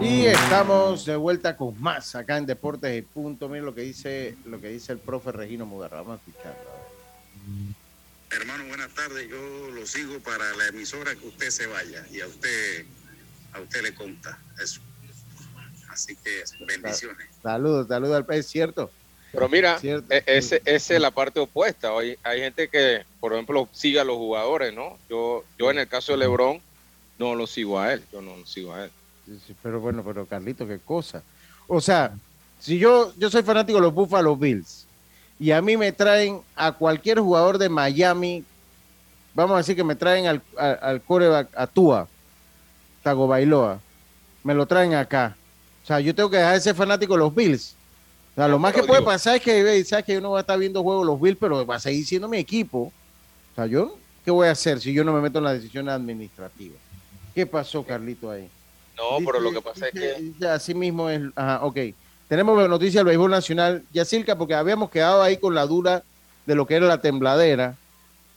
Speaker 1: Y estamos de vuelta con más acá en Deportes y Punto. Miren lo que dice, lo que dice el profe Regino Mugarra. Vamos a escucharlo.
Speaker 11: Hermano, buenas tardes. Yo lo sigo para la emisora que usted se vaya y a usted a usted le conta eso. Así que bendiciones.
Speaker 1: Saludos, saludos al es cierto.
Speaker 4: Pero mira, e- ese, esa es la parte opuesta. Hay, hay gente que, por ejemplo, sigue a los jugadores, ¿no? Yo, yo en el caso de LeBron no lo sigo a él, yo no lo sigo a él.
Speaker 1: Pero bueno, pero Carlito, qué cosa. O sea, si yo, yo soy fanático de los Buffalo Bills y a mí me traen a cualquier jugador de Miami, vamos a decir que me traen al, al, al coreback, a Tua, Tagovailoa, me lo traen acá. O sea, yo tengo que dejar de ser fanático de los Bills. O sea, lo más que puede pasar es que, ¿sabes? que uno va a estar viendo juegos los Bills, pero va a seguir siendo mi equipo. O sea, yo, ¿qué voy a hacer si yo no me meto en las decisiones administrativas? ¿Qué pasó, Carlito, ahí?
Speaker 4: No, pero lo que pasa es que...
Speaker 1: Así mismo es... Ajá, ok. Tenemos noticias del béisbol nacional. Yacirca, porque habíamos quedado ahí con la duda de lo que era la tembladera.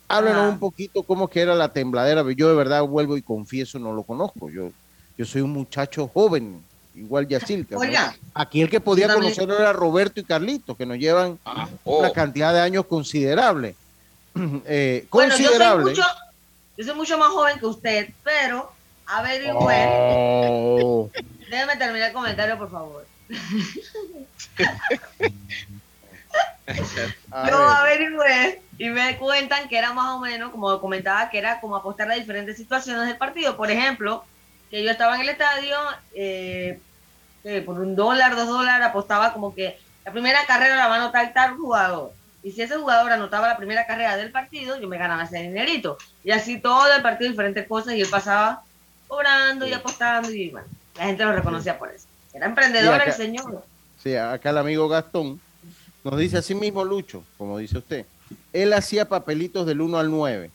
Speaker 1: Háblenos
Speaker 3: Ah.
Speaker 1: un poquito cómo que era la tembladera. Yo de verdad vuelvo y confieso, no lo conozco. Yo, yo soy un muchacho joven, igual Yacirca. ¿no?
Speaker 3: Oiga,
Speaker 1: Aquí el que podía conocerlo era Roberto y Carlito, que nos llevan
Speaker 4: oh.
Speaker 1: una cantidad de años considerable. Eh,
Speaker 3: Bueno, yo soy,
Speaker 1: considerable.
Speaker 3: mucho, yo soy mucho más joven que usted, pero averigüe.
Speaker 1: Oh.
Speaker 3: Déjeme terminar el comentario, por favor.
Speaker 1: A
Speaker 3: Yo
Speaker 1: ver.
Speaker 3: averigüé y me cuentan que era más o menos, como comentaba, que era como apostar a diferentes situaciones del partido. Por ejemplo, que yo estaba en el estadio, eh, eh, por un dólar, dos dólares, apostaba como que la primera carrera la va a anotar tal jugador. Y si ese jugador anotaba la primera carrera del partido, yo me ganaba ese dinerito. Y así todo el partido, diferentes cosas, y él pasaba cobrando y apostando, y bueno, la gente lo reconocía por eso. Era emprendedor
Speaker 1: acá-
Speaker 3: el señor.
Speaker 1: Sí, acá el amigo Gastón nos dice así mismo Lucho, como dice usted. Él hacía papelitos del 1 al 9.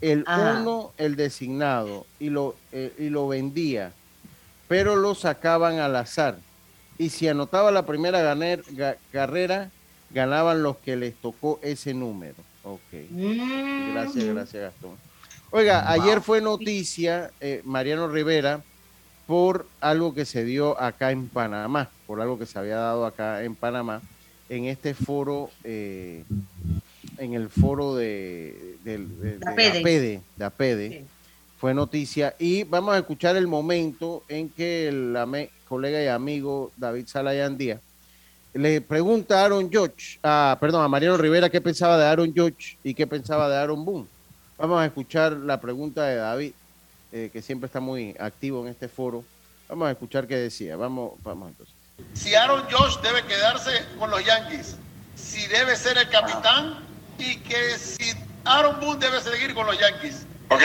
Speaker 1: El
Speaker 3: Ajá.
Speaker 1: 1, el designado, y lo, eh, y lo vendía, pero lo sacaban al azar. Y si anotaba la primera ganer- ga- carrera, ganaban los que les tocó ese número. Ok.
Speaker 3: Mm.
Speaker 1: Gracias, gracias Gastón. Oiga, ayer fue noticia eh, Mariano Rivera por algo que se dio acá en Panamá, por algo que se había dado acá en Panamá, en este foro, eh, en el foro de, de, de
Speaker 3: APEDE.
Speaker 1: APEDE, de APEDE, fue noticia. Y vamos a escuchar el momento en que el ame- colega y amigo David Salayan Díaz le pregunta a Aaron George, ah, perdón, a Mariano Rivera qué pensaba de Aaron George y qué pensaba de Aaron Boone. Vamos a escuchar la pregunta de David, eh, que siempre está muy activo en este foro. Vamos a escuchar qué decía. Vamos, vamos entonces.
Speaker 12: si Aaron Josh debe quedarse con los Yankees, si debe ser el capitán y que si Aaron Boone debe seguir con los Yankees.
Speaker 13: Ok,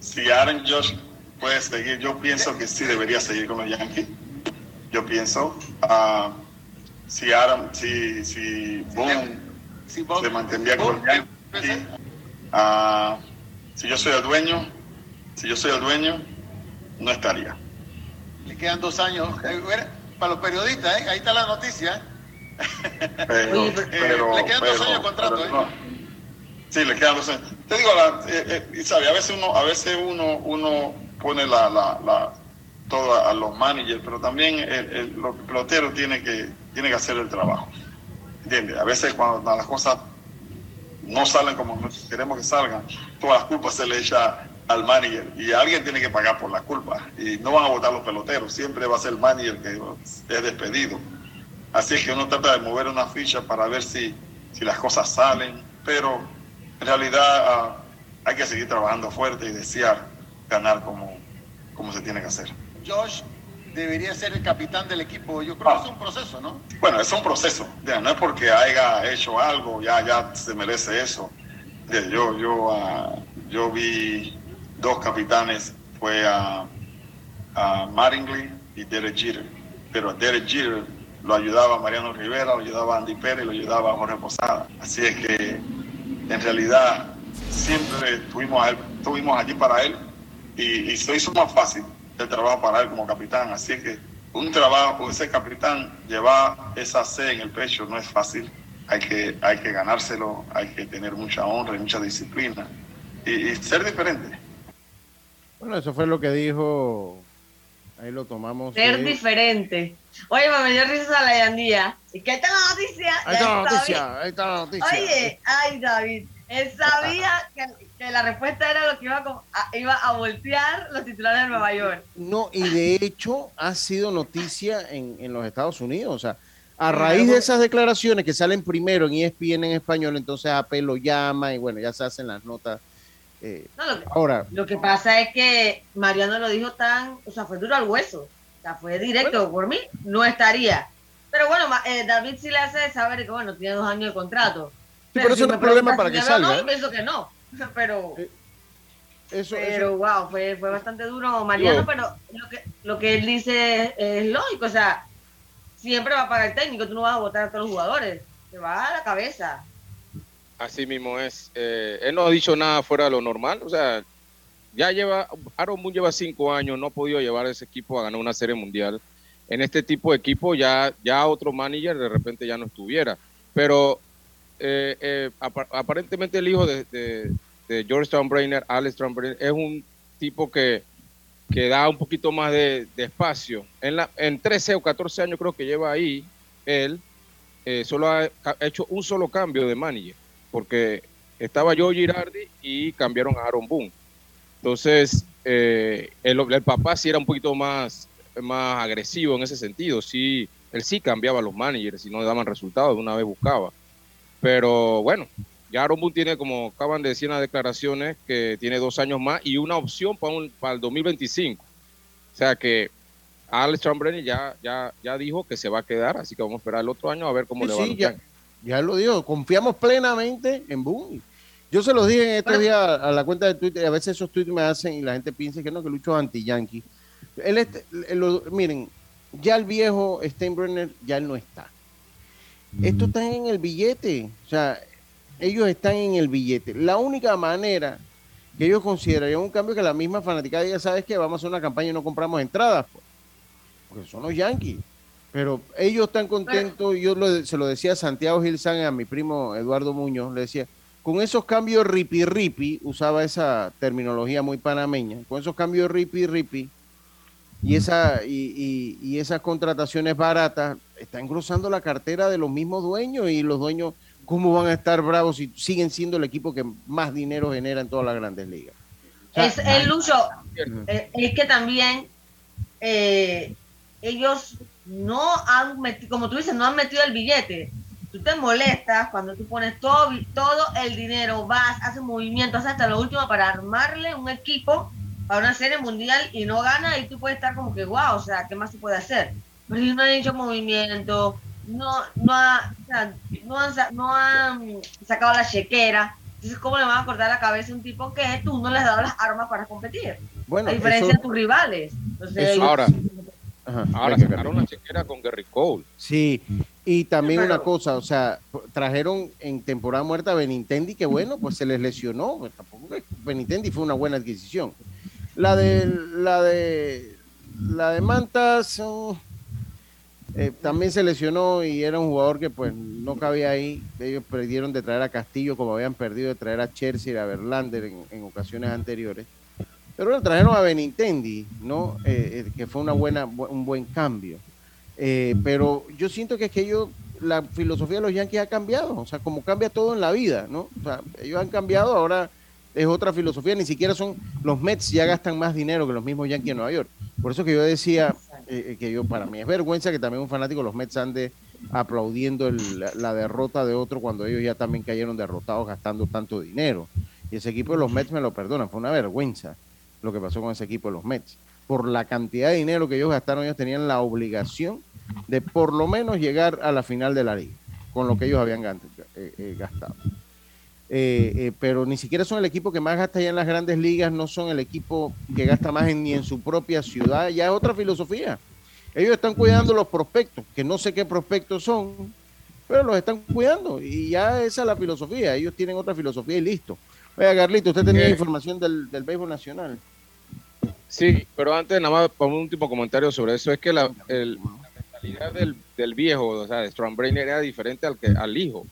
Speaker 13: si Aaron Josh puede seguir, yo pienso que sí debería seguir con los Yankees. Yo pienso. ah, si Aaron, si, si Boone se mantendría con los Yankees. Ah, si yo soy el dueño, si yo soy el dueño, no estaría.
Speaker 12: Le quedan dos años. Eh, Para los periodistas, ¿eh? ahí está la noticia. ¿eh?
Speaker 13: Pero, pero,
Speaker 12: le quedan dos
Speaker 13: pero-
Speaker 12: años de contrato. ¿eh?
Speaker 13: no. Sí, le quedan dos años. Te digo, la, eh, eh, y sabe, a veces uno, a veces uno, uno pone la, la, la, todo a los managers, pero también el, el, los peloteros tiene que, tiene que hacer el trabajo. ¿Entiendes? A veces cuando las cosas no salen como nosotros queremos que salgan, todas las culpas se le echa al manager y alguien tiene que pagar por la culpa. Y no van a votar los peloteros, siempre va a ser el manager que es despedido. Así es que uno trata de mover una ficha para ver si, si las cosas salen, pero en realidad ah, hay que seguir trabajando fuerte y desear ganar como, como se tiene que hacer.
Speaker 12: Debería ser el capitán del equipo. Yo creo que es un proceso, ¿no?
Speaker 13: Bueno, es un proceso, ya, no es porque haya hecho algo, ya, ya se merece eso. Ya, Yo, yo, ah, yo vi dos capitanes, fue a, a Mattingly y Derek Jeter, pero a Derek Jeter lo ayudaba Mariano Rivera, lo ayudaba Andy Pérez, lo ayudaba Jorge Posada. Así es que en realidad siempre estuvimos, a él- estuvimos allí para él y, y se hizo más fácil el trabajo para él como capitán. Así que un trabajo, ser capitán, llevar esa C en el pecho no es fácil. Hay que, hay que ganárselo, hay que tener mucha honra y mucha disciplina y, y ser diferente.
Speaker 1: Bueno, eso fue lo que dijo. Ahí lo tomamos.
Speaker 3: Ser
Speaker 1: de-
Speaker 3: diferente. Oye, me dio risa la Yandía. ¿Y qué tal la noticia?
Speaker 1: Ahí está la noticia, ahí está la noticia.
Speaker 3: Oye, ay, David. Él sabía que, que la respuesta era lo que iba a, iba a voltear los titulares de Nueva York.
Speaker 1: No, y de hecho ha sido noticia en, en los Estados Unidos. O sea, a raíz de esas declaraciones que salen primero en ESPN en español, entonces AP lo llama y bueno, ya se hacen las notas. eh,
Speaker 3: No, lo, que,
Speaker 1: ahora,
Speaker 3: lo que pasa es que Mariano lo dijo tan, o sea, fue duro al hueso. O sea, fue directo. Por mí, no estaría. Pero bueno, eh, David sí le hace saber que, bueno, tiene dos años de contrato.
Speaker 1: pero eso
Speaker 3: si
Speaker 1: no es problema para que salga,
Speaker 3: No,
Speaker 1: ¿eh?
Speaker 3: yo pienso que no. Pero,
Speaker 1: eso,
Speaker 3: pero
Speaker 1: eso-
Speaker 3: wow, fue, fue bastante duro Mariano, pero lo que, lo que él dice es, lógico. O sea, siempre va a pagar el técnico, tú no vas a votar a todos los jugadores. Te va a la cabeza.
Speaker 4: Así mismo es. Eh, él no ha dicho nada fuera de lo normal. O sea, ya lleva, Aaron Boone lleva cinco años, no ha podido llevar a ese equipo a ganar una serie mundial. En este tipo de equipo ya, ya otro manager de repente ya no estuviera. Pero eh, eh, apa- aparentemente el hijo de, de, de George Steinbrenner, Alex Steinbrenner, es un tipo que, que da un poquito más de, espacio. En, la, en 13 o 14 años creo que lleva ahí él, eh, solo ha, hecho un solo cambio de manager, porque estaba Joe Girardi y cambiaron a Aaron Boone. Entonces, eh, el, el papá sí era un poquito más, más agresivo en ese sentido, sí, él sí cambiaba los managers y no daban resultados, de una vez buscaba. Pero bueno, ya Aaron Boone tiene, como acaban de decir en las declaraciones, que tiene dos años más y una opción para, un- para el 2025. O sea que Alex Chambrenny ya, ya, ya dijo que se va a quedar, así que vamos a esperar el otro año a ver cómo
Speaker 1: Sí,
Speaker 4: le va. a
Speaker 1: sí, ya, ya lo dijo, confiamos plenamente en Boone. Yo se los dije en estos días a la cuenta de Twitter, y a veces esos tweets me hacen y la gente piensa que no, que Lucho es anti-yankee. Él es- él lo- miren, ya el viejo Steinbrenner ya él no está. Esto está en el billete, o sea, ellos están en el billete. La única manera que ellos considerarían un cambio que la misma fanaticada diga, sabes que vamos a hacer una campaña y no compramos entradas, pues, porque son los Yankees. Pero ellos están contentos, yo lo- se lo decía a Santiago Gilzán, a mi primo Eduardo Muñoz, le decía, con esos cambios ripi ripi, usaba esa terminología muy panameña, con esos cambios ripi ripi y, esa, y esas contrataciones baratas, está engrosando la cartera de los mismos dueños y los dueños, ¿cómo van a estar bravos si siguen siendo el equipo que más dinero genera en todas las grandes ligas? O sea,
Speaker 3: Es el Lucho, eh, es que también eh, ellos no han metido, como tú dices, no han metido el billete. Tú te molestas cuando tú pones todo, todo el dinero, vas, haces movimientos, hasta lo último para armarle un equipo para una serie mundial y no gana y tú puedes estar como que, wow, o sea, ¿qué más se puede hacer? Pero ellos no han hecho movimiento, no, no, ha- o sea, no, han, no han sacado la chequera. Entonces, ¿cómo le van a cortar la cabeza a un tipo que tú no le has dado las armas para competir?
Speaker 1: Bueno,
Speaker 3: a diferencia
Speaker 1: eso-
Speaker 3: de tus rivales. Entonces,
Speaker 1: eso-
Speaker 4: Ahora,
Speaker 1: Ajá,
Speaker 4: ahora sacaron la chequera con Gary Cole.
Speaker 1: Sí, y también
Speaker 3: Pero-
Speaker 1: una cosa, o sea, trajeron en temporada muerta a Benintendi, que bueno, pues se les lesionó, pues tampoco que Benintendi fue una buena adquisición. La de la de la de Mantas mm, eh, también se lesionó y era un jugador que pues no cabía ahí. Ellos perdieron de traer a Castillo como habían perdido de traer a Chelsea y a Verlander en, en ocasiones anteriores. Pero bueno, trajeron a Benintendi, ¿no? Eh, eh, que fue una buena, bu- un buen cambio. Pero yo siento que es que ellos, la filosofía de los Yankees ha cambiado, o sea, como cambia todo en la vida, ¿no? O sea, ellos han cambiado, ahora es otra filosofía, ni siquiera son, los Mets ya gastan más dinero que los mismos Yankees de Nueva York. Por eso que yo decía eh, eh, que yo, para mí es vergüenza que también un fanático de los Mets ande aplaudiendo el- la, la derrota de otro cuando ellos ya también cayeron derrotados gastando tanto dinero. Y ese equipo de los Mets me lo perdonan, fue una vergüenza lo que pasó con ese equipo de los Mets. Por la cantidad de dinero que ellos gastaron, ellos tenían la obligación de por lo menos llegar a la final de la liga, con lo que ellos habían eh, eh, gastado. Eh, eh, pero ni siquiera son el equipo que más gasta ya en las grandes ligas, no son el equipo que gasta más en- ni en su propia ciudad, ya es otra filosofía. Ellos están cuidando los prospectos, que no sé qué prospectos son, pero los están cuidando y ya esa es la filosofía, ellos tienen otra filosofía y listo. Oiga, Carlito, usted tenía información del, del béisbol nacional.
Speaker 4: Sí, pero antes nada más para un último comentario sobre eso, es que la, el- la mentalidad del, del viejo, o sea, de Strombrainer era diferente al, que, al hijo.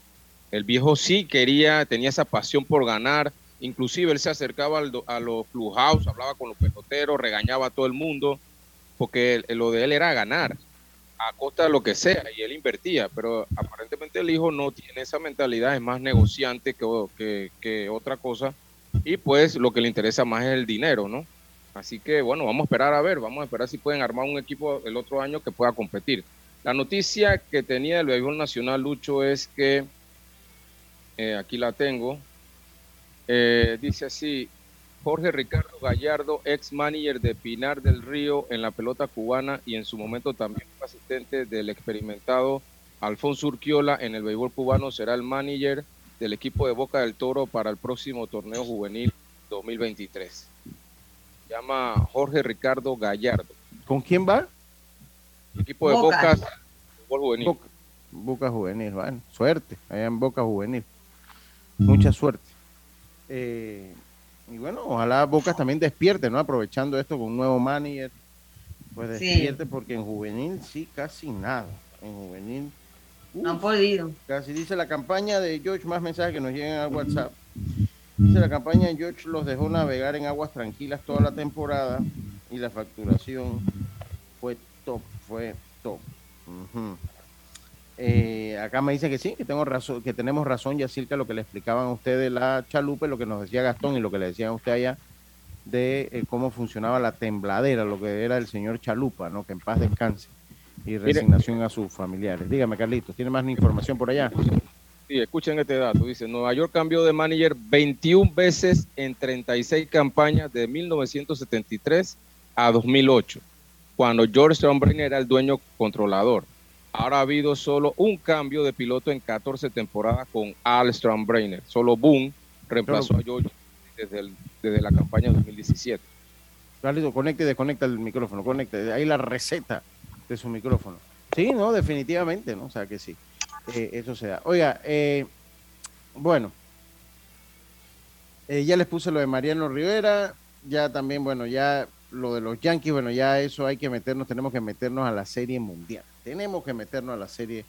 Speaker 4: El viejo sí quería, tenía esa pasión por ganar, inclusive él se acercaba al a los clubhouse, hablaba con los peloteros, regañaba a todo el mundo, porque lo de él era ganar, a costa de lo que sea, y él invertía, pero aparentemente el hijo no tiene esa mentalidad, es más negociante que, que otra cosa, y pues lo que le interesa más es el dinero, ¿no? Así que bueno, vamos a esperar a ver, vamos a esperar si pueden armar un equipo el otro año que pueda competir. La noticia que tenía el béisbol nacional, Lucho, es que, eh, aquí la tengo, eh, dice así, Jorge Ricardo Gallardo, ex manager de Pinar del Río en la pelota cubana y en su momento también asistente del experimentado Alfonso Urquiola en el béisbol cubano, será el manager del equipo de Boca del Toro para el próximo torneo juvenil 2023. Llama Jorge Ricardo Gallardo.
Speaker 1: ¿Con quién va?
Speaker 4: Equipo de
Speaker 1: Boca.
Speaker 4: Boca, juvenil.
Speaker 1: Boca, Boca Juvenil, bueno, suerte, allá en Boca Juvenil. Mucha suerte. Eh, y bueno, ojalá Boca también despierte, ¿no? Aprovechando esto con un nuevo manager, pues
Speaker 3: Sí.
Speaker 1: despierte, porque en juvenil sí, casi nada. En juvenil.
Speaker 3: No han podido.
Speaker 1: Casi dice la campaña de George, más mensajes que nos lleguen al WhatsApp. Dice la campaña de George los dejó navegar en aguas tranquilas toda la temporada y la facturación fue top, fue top. Eh, acá me dicen que sí, que tengo razón, que tenemos razón, ya cerca lo que le explicaban a ustedes la chalupe, lo que nos decía Gastón y lo que le decían a usted allá de eh, cómo funcionaba la tembladera, lo que era el señor Chalupa, ¿no? Que en paz descanse y resignación a sus familiares. Dígame, Carlitos, ¿tiene más información por allá?
Speaker 4: Sí, escuchen este dato. Dice, Nueva York cambió de manager 21 veces en 36 campañas de 1973 a 2008, cuando George Steinbrenner era el dueño controlador. Ahora ha habido solo un cambio de piloto en 14 temporadas con Al Steinbrenner. Solo Boone reemplazó a George desde, el- desde la campaña 2017.
Speaker 1: Carlitos, conecte y desconecta el micrófono, conecte, ahí la receta de su micrófono. Sí, no, definitivamente, ¿no? O sea que sí, eh, eso se da. Oiga, eh, bueno, eh, ya les puse lo de Mariano Rivera, ya también, bueno, ya lo de los Yankees, bueno, ya eso hay que meternos, tenemos que meternos a la serie mundial. Tenemos que meternos a la serie,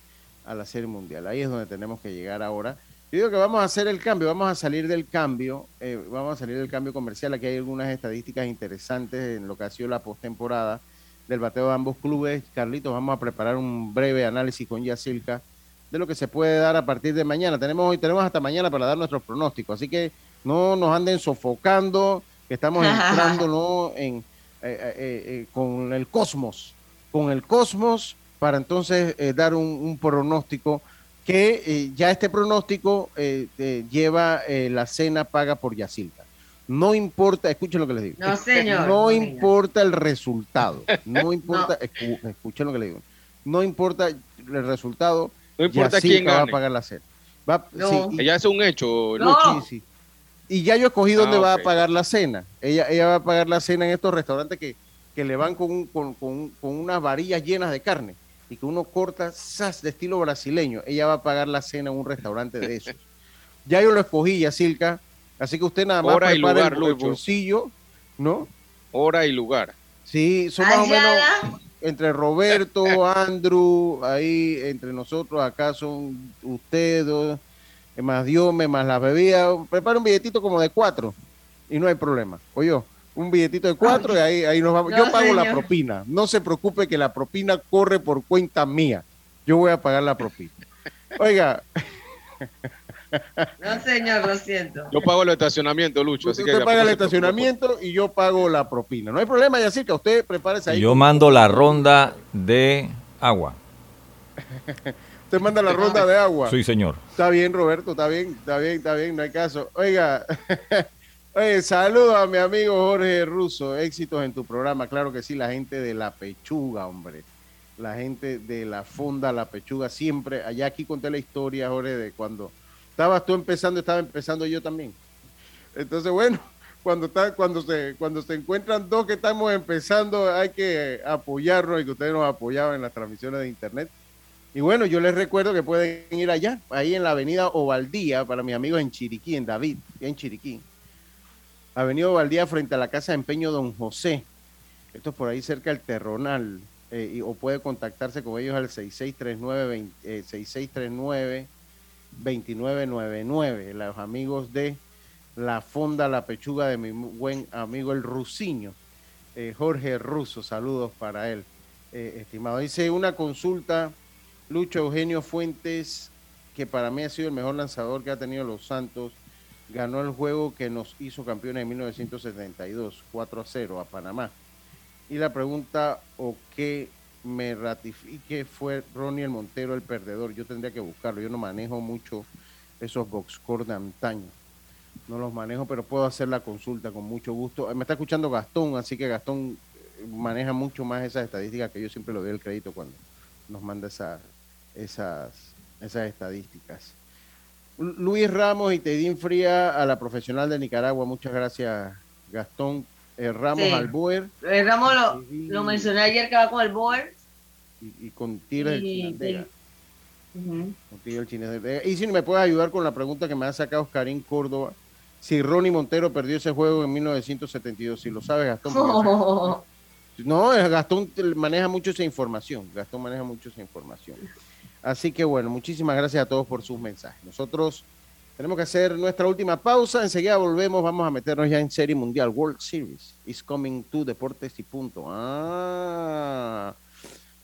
Speaker 1: a la serie mundial. Ahí es donde tenemos que llegar ahora. Yo digo que vamos a hacer el cambio, vamos a salir del cambio, eh, vamos a salir del cambio comercial. Aquí hay algunas estadísticas interesantes en lo que ha sido la postemporada del bateo de ambos clubes. Carlitos, vamos a preparar un breve análisis con Yacilca de lo que se puede dar a partir de mañana. Tenemos hoy, tenemos hasta mañana para dar nuestros pronósticos, así que no nos anden sofocando, que estamos entrando ¿no? en, eh, eh, eh, con el cosmos, con el cosmos, para entonces eh, dar un, un pronóstico que eh, ya este pronóstico eh, eh, lleva eh, la cena paga por Yacilca. No importa, escuchen lo que les digo.
Speaker 3: No, señor.
Speaker 1: No
Speaker 3: No,
Speaker 1: importa el resultado. No importa, escu- escuchen lo que le digo. No importa el resultado.
Speaker 4: No importa
Speaker 1: Yacilca
Speaker 4: quién
Speaker 1: va a pagar la cena. Va-
Speaker 4: No.
Speaker 1: sí, y-
Speaker 4: Ya es un hecho.
Speaker 1: no,
Speaker 4: Lucho.
Speaker 1: sí, sí. Y ya yo escogí dónde
Speaker 4: Ah,
Speaker 1: va
Speaker 4: ok.
Speaker 1: a pagar la cena. Ella, ella va a pagar la cena en estos restaurantes que, que le van con, un- con, con- con unas varillas llenas de carne y que uno corta sas de estilo brasileño. Ella va a pagar la cena en un restaurante de esos. ya yo lo escogí, Yacilca. Así que usted nada más
Speaker 4: Hora y lugar,
Speaker 1: el, bolsillo, ¿no?
Speaker 4: Hora y lugar.
Speaker 1: Sí, son más o menos entre Roberto, Andrew, ahí entre nosotros, acá son ustedes, más Diome, más las bebidas. Prepara un billetito como de cuatro y no hay problema. Oye, un billetito de cuatro y ahí, ahí nos vamos. Yo pago la propina. No se preocupe que la propina corre por cuenta mía. Yo voy a pagar la propina. Oiga,
Speaker 3: No, señor, lo siento.
Speaker 4: Yo pago el estacionamiento, Lucho. Así que
Speaker 1: usted paga el estacionamiento y yo pago la propina. No hay problema, Yacirca. Usted prepárese ahí.
Speaker 6: Yo mando la ronda de agua.
Speaker 1: Usted manda la ronda de agua.
Speaker 6: Sí, señor.
Speaker 1: Está bien, Roberto, está bien, está bien, está bien, no hay caso. Oiga, oye, saludo a mi amigo Jorge Russo, éxitos en tu programa, claro que sí, la gente de La Pechuga, hombre, la gente de la Fonda La Pechuga, siempre, allá aquí conté la historia, Jorge, de cuando estabas tú empezando, estaba empezando yo también. Entonces, bueno, cuando, está, cuando, se, cuando se encuentran dos que estamos empezando, hay que apoyarnos y que ustedes nos apoyaban en las transmisiones de internet. Y bueno, yo les recuerdo que pueden ir allá, ahí en la avenida Ovaldía, para mis amigos en Chiriquí, en David, en Chiriquí. Avenida Ovaldía frente a la Casa de Empeño Don José. Esto es por ahí cerca del Terronal. eh, y- o puede contactarse con ellos al 6639 20, eh, 6639 2999. Los amigos de la Fonda La Pechuga de mi buen amigo el Rusiño. Eh, Jorge Russo, saludos para él, estimado. Dice una consulta, Lucho Eugenio Fuentes, que para mí ha sido el mejor lanzador que ha tenido los Santos, ganó el juego que nos hizo campeones en 1972, 4 a 0 a Panamá. Y la pregunta, o que me ratifique, fue Ronnie el Montero el perdedor. Yo tendría que buscarlo, yo no manejo mucho esos box score de antaño no los manejo, pero puedo hacer la consulta con mucho gusto. Eh, Me está escuchando Gastón, así que Gastón eh, maneja mucho más esas estadísticas que yo siempre le doy el crédito cuando nos manda esa- esas, esas estadísticas. Lu- Luis Ramos y Tedín Fría a la profesional de Nicaragua. Muchas gracias, Gastón. Eh, Ramos
Speaker 3: Sí.
Speaker 1: Albuer
Speaker 3: Eh, Ramos lo, lo mencioné ayer que va con el board.
Speaker 1: y, y con Tigres del
Speaker 3: Y del-
Speaker 1: con Tigres del Chinandega. Y si me puedes ayudar con la pregunta que me ha sacado Oscarín Córdoba. Si Ronnie Montero perdió ese juego en 1972, si lo sabes, Gastón. porque- No, Gastón maneja mucho esa información. Gastón maneja mucho esa información. Así que bueno, muchísimas gracias a todos por sus mensajes. Nosotros tenemos que hacer nuestra última pausa. Enseguida volvemos. Vamos a meternos ya en Serie Mundial. World Series is coming to Deportes y punto. Ah,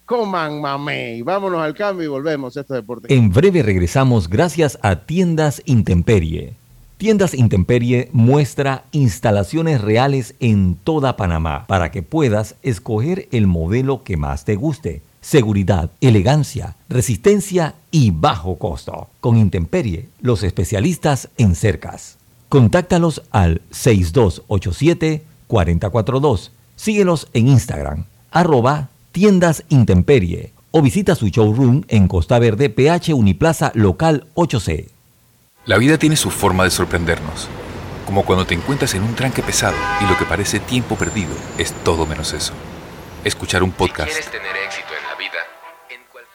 Speaker 1: coman mamey. Vámonos al cambio y volvemos. Esto es Deportes.
Speaker 5: En breve regresamos gracias a Tiendas Intemperie. Tiendas Intemperie muestra instalaciones reales en toda Panamá para que puedas escoger el modelo que más te guste. Seguridad, elegancia, resistencia y bajo costo. Con Intemperie, los especialistas en cercas. Contáctalos al 6287-4042. Síguelos en Instagram, arroba tiendas Intemperie o visita su showroom en Costa Verde, PH Uniplaza Local 8C.
Speaker 14: La vida tiene su forma de sorprendernos, como cuando te encuentras en un tranque pesado y lo que parece tiempo perdido es todo menos eso. Escuchar un podcast,
Speaker 15: tener éxito en la vida,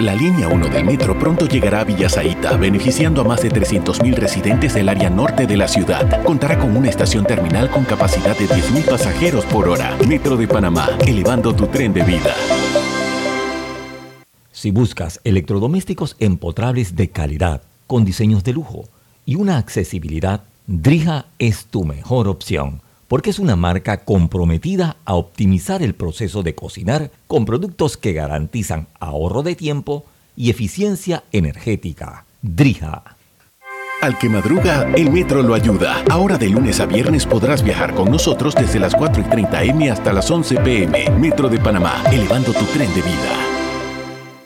Speaker 7: La línea 1 del metro pronto llegará a Villasaita, beneficiando a más de 300.000 residentes del área norte de la ciudad. Contará con una estación terminal con capacidad de 10.000 pasajeros por hora. Metro de Panamá, elevando tu tren de vida.
Speaker 5: Si buscas electrodomésticos empotrables de calidad, con diseños de lujo y una accesibilidad, Drija es tu mejor opción, porque es una marca comprometida a optimizar el proceso de cocinar con productos que garantizan ahorro de tiempo y eficiencia energética. Drija.
Speaker 7: Al que madruga, el metro lo ayuda. Ahora de lunes a viernes podrás viajar con nosotros desde las 4 y 30 M hasta las 11 PM. Metro de Panamá, elevando tu tren de vida.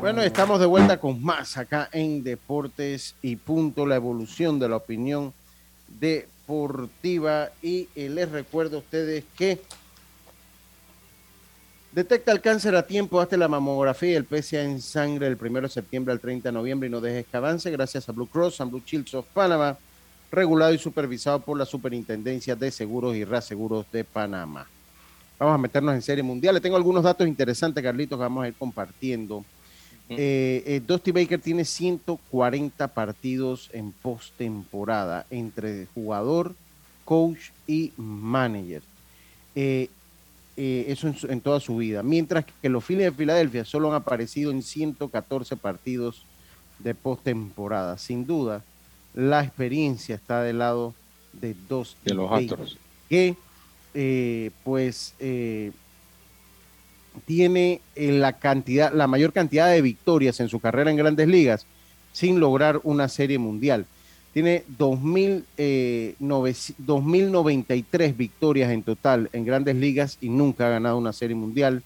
Speaker 1: Bueno, estamos de vuelta con más acá en Deportes y Punto, la evolución de la opinión deportiva. Y eh, les recuerdo a ustedes que detecta el cáncer a tiempo, hazte la mamografía y el PSA en sangre del 1 de septiembre al 30 de noviembre y no dejes que avance gracias a Blue Cross and Blue Shields of Panama, regulado y supervisado por la Superintendencia de Seguros y Reaseguros de Panamá. Vamos a meternos en serie mundial. Le tengo algunos datos interesantes, Carlitos, que vamos a ir compartiendo. Eh, eh, Dusty Baker tiene 140 partidos en postemporada entre jugador, coach y manager. Eh, eso en, en toda su vida. Mientras que los Phillies de Filadelfia solo han aparecido en 114 partidos de postemporada. Sin duda, la experiencia está del lado de dos
Speaker 4: De los Astros.
Speaker 1: que pues tiene eh, la cantidad, la mayor cantidad de victorias en su carrera en grandes ligas sin lograr una serie mundial. Tiene 2000, eh, nove- 2093 victorias en total en grandes ligas y nunca ha ganado una serie mundial.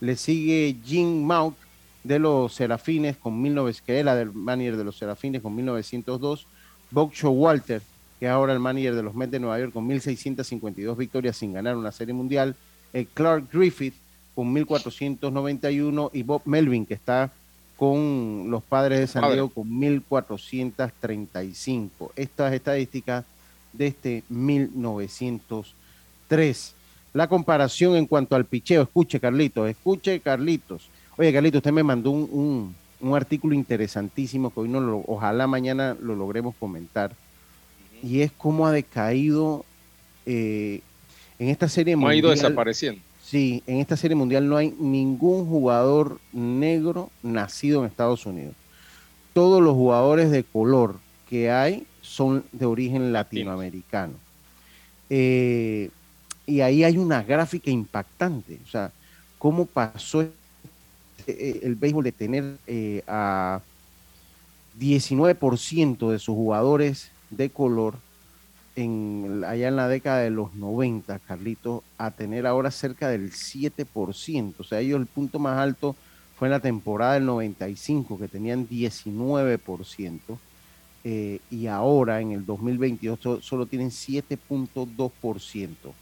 Speaker 1: Le sigue Jim Mount de los Serafines con 1900, que era del manager de los Serafines con 1902. Bob Walter, que es ahora el manager de los Mets de Nueva York con 1652 victorias sin ganar una serie mundial. El Clark Griffith con 1491 y Bob Melvin, que está con los padres de San. Diego con 1435. Estas estadísticas de este 1903. La comparación en cuanto al picheo, escuche Carlitos, escuche Carlitos. Oye Carlitos, usted me mandó un, un- un artículo interesantísimo que hoy no lo, ojalá mañana lo logremos comentar. Y es cómo ha decaído eh, en esta serie
Speaker 4: No ha ido desapareciendo.
Speaker 1: Sí, en esta serie mundial no hay ningún jugador negro nacido en Estados Unidos. Todos los jugadores de color que hay son de origen latinoamericano. Eh, y ahí hay una gráfica impactante. O sea, cómo pasó eh, el béisbol de tener eh, a 19% de sus jugadores de color en, allá en la década de los 90, Carlito, a tener ahora cerca del 7%. O sea, ellos el punto más alto fue en la temporada del 95, que tenían 19%. eh, y ahora en el 2022 so- solo tienen 7.2%.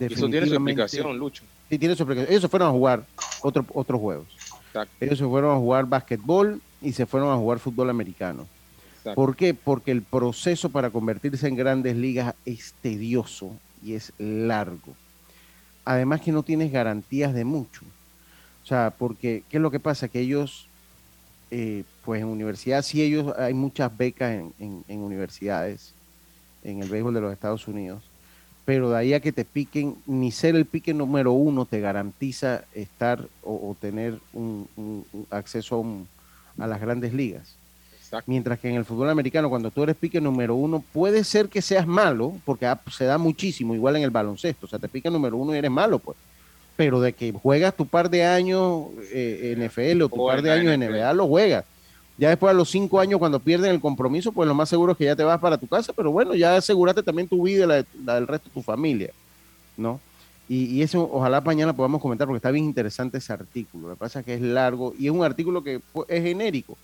Speaker 4: Y eso tiene su explicación, Lucho.
Speaker 1: Sí, tiene su explicación. Ellos se fueron a jugar otro- otros juegos.
Speaker 4: Exacto.
Speaker 1: Ellos se fueron a jugar básquetbol y se fueron a jugar fútbol americano. ¿Por qué? Porque el proceso para convertirse en grandes ligas es tedioso y es largo. Además que no tienes garantías de mucho. O sea, porque, ¿qué es lo que pasa? Que ellos, eh, pues en universidad, sí ellos, hay muchas becas en, en- universidades, en el béisbol de los Estados Unidos, pero de ahí a que te piquen, ni ser el pique número uno te garantiza estar o, tener un, un- acceso a las grandes ligas. Mientras que en el fútbol americano, cuando tú eres pique número uno, puede ser que seas malo, porque se da muchísimo, igual en el baloncesto. O sea, te pique número uno y eres malo, pues. Pero de que juegas tu par de años eh, NFL o tu
Speaker 4: O
Speaker 1: par
Speaker 4: en
Speaker 1: de años
Speaker 4: NFL.
Speaker 1: NBA, lo juegas. Ya después a los cinco años, cuando pierden el compromiso, pues lo más seguro es que ya te vas para tu casa, pero bueno, ya asegúrate también tu vida y la, de- la del resto de tu familia, ¿no? Y, y eso ojalá mañana podamos comentar porque está bien interesante ese artículo. Lo que pasa es que es largo y es un artículo que es genérico.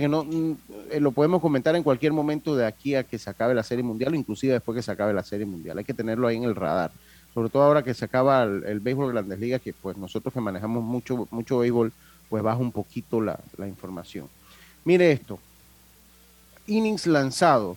Speaker 1: Que no mm, eh, lo podemos comentar en cualquier momento de aquí a que se acabe la serie mundial inclusive después que se acabe la serie mundial. Hay que tenerlo ahí en el radar. Sobre todo ahora que se acaba el, el béisbol de grandes ligas, que pues nosotros que manejamos mucho, mucho béisbol, pues baja un poquito la, la información. Mire esto. Innings lanzados.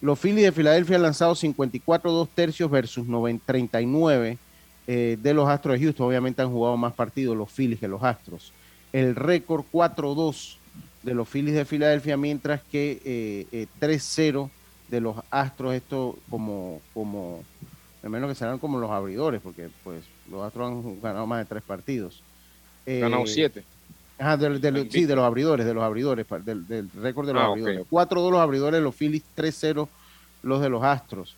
Speaker 1: Los Phillies de Filadelfia han lanzado 54 dos tercios versus 90 39 eh, de los Astros de Houston. Obviamente han jugado más partidos los Phillies que los Astros. El récord 4-2 de los Phillies de Filadelfia, mientras que eh, eh, 3-0 de los Astros. Esto como, como, al menos que serán como los abridores, porque pues los Astros han ganado más de tres partidos. Eh,
Speaker 4: Ganado siete.
Speaker 1: Ajá, del- del- sí, de los abridores, de los abridores, del, del récord de los
Speaker 4: Ah,
Speaker 1: abridores.
Speaker 4: ok.
Speaker 1: 4-2 los abridores, los Phillies, 3-0 los de los Astros.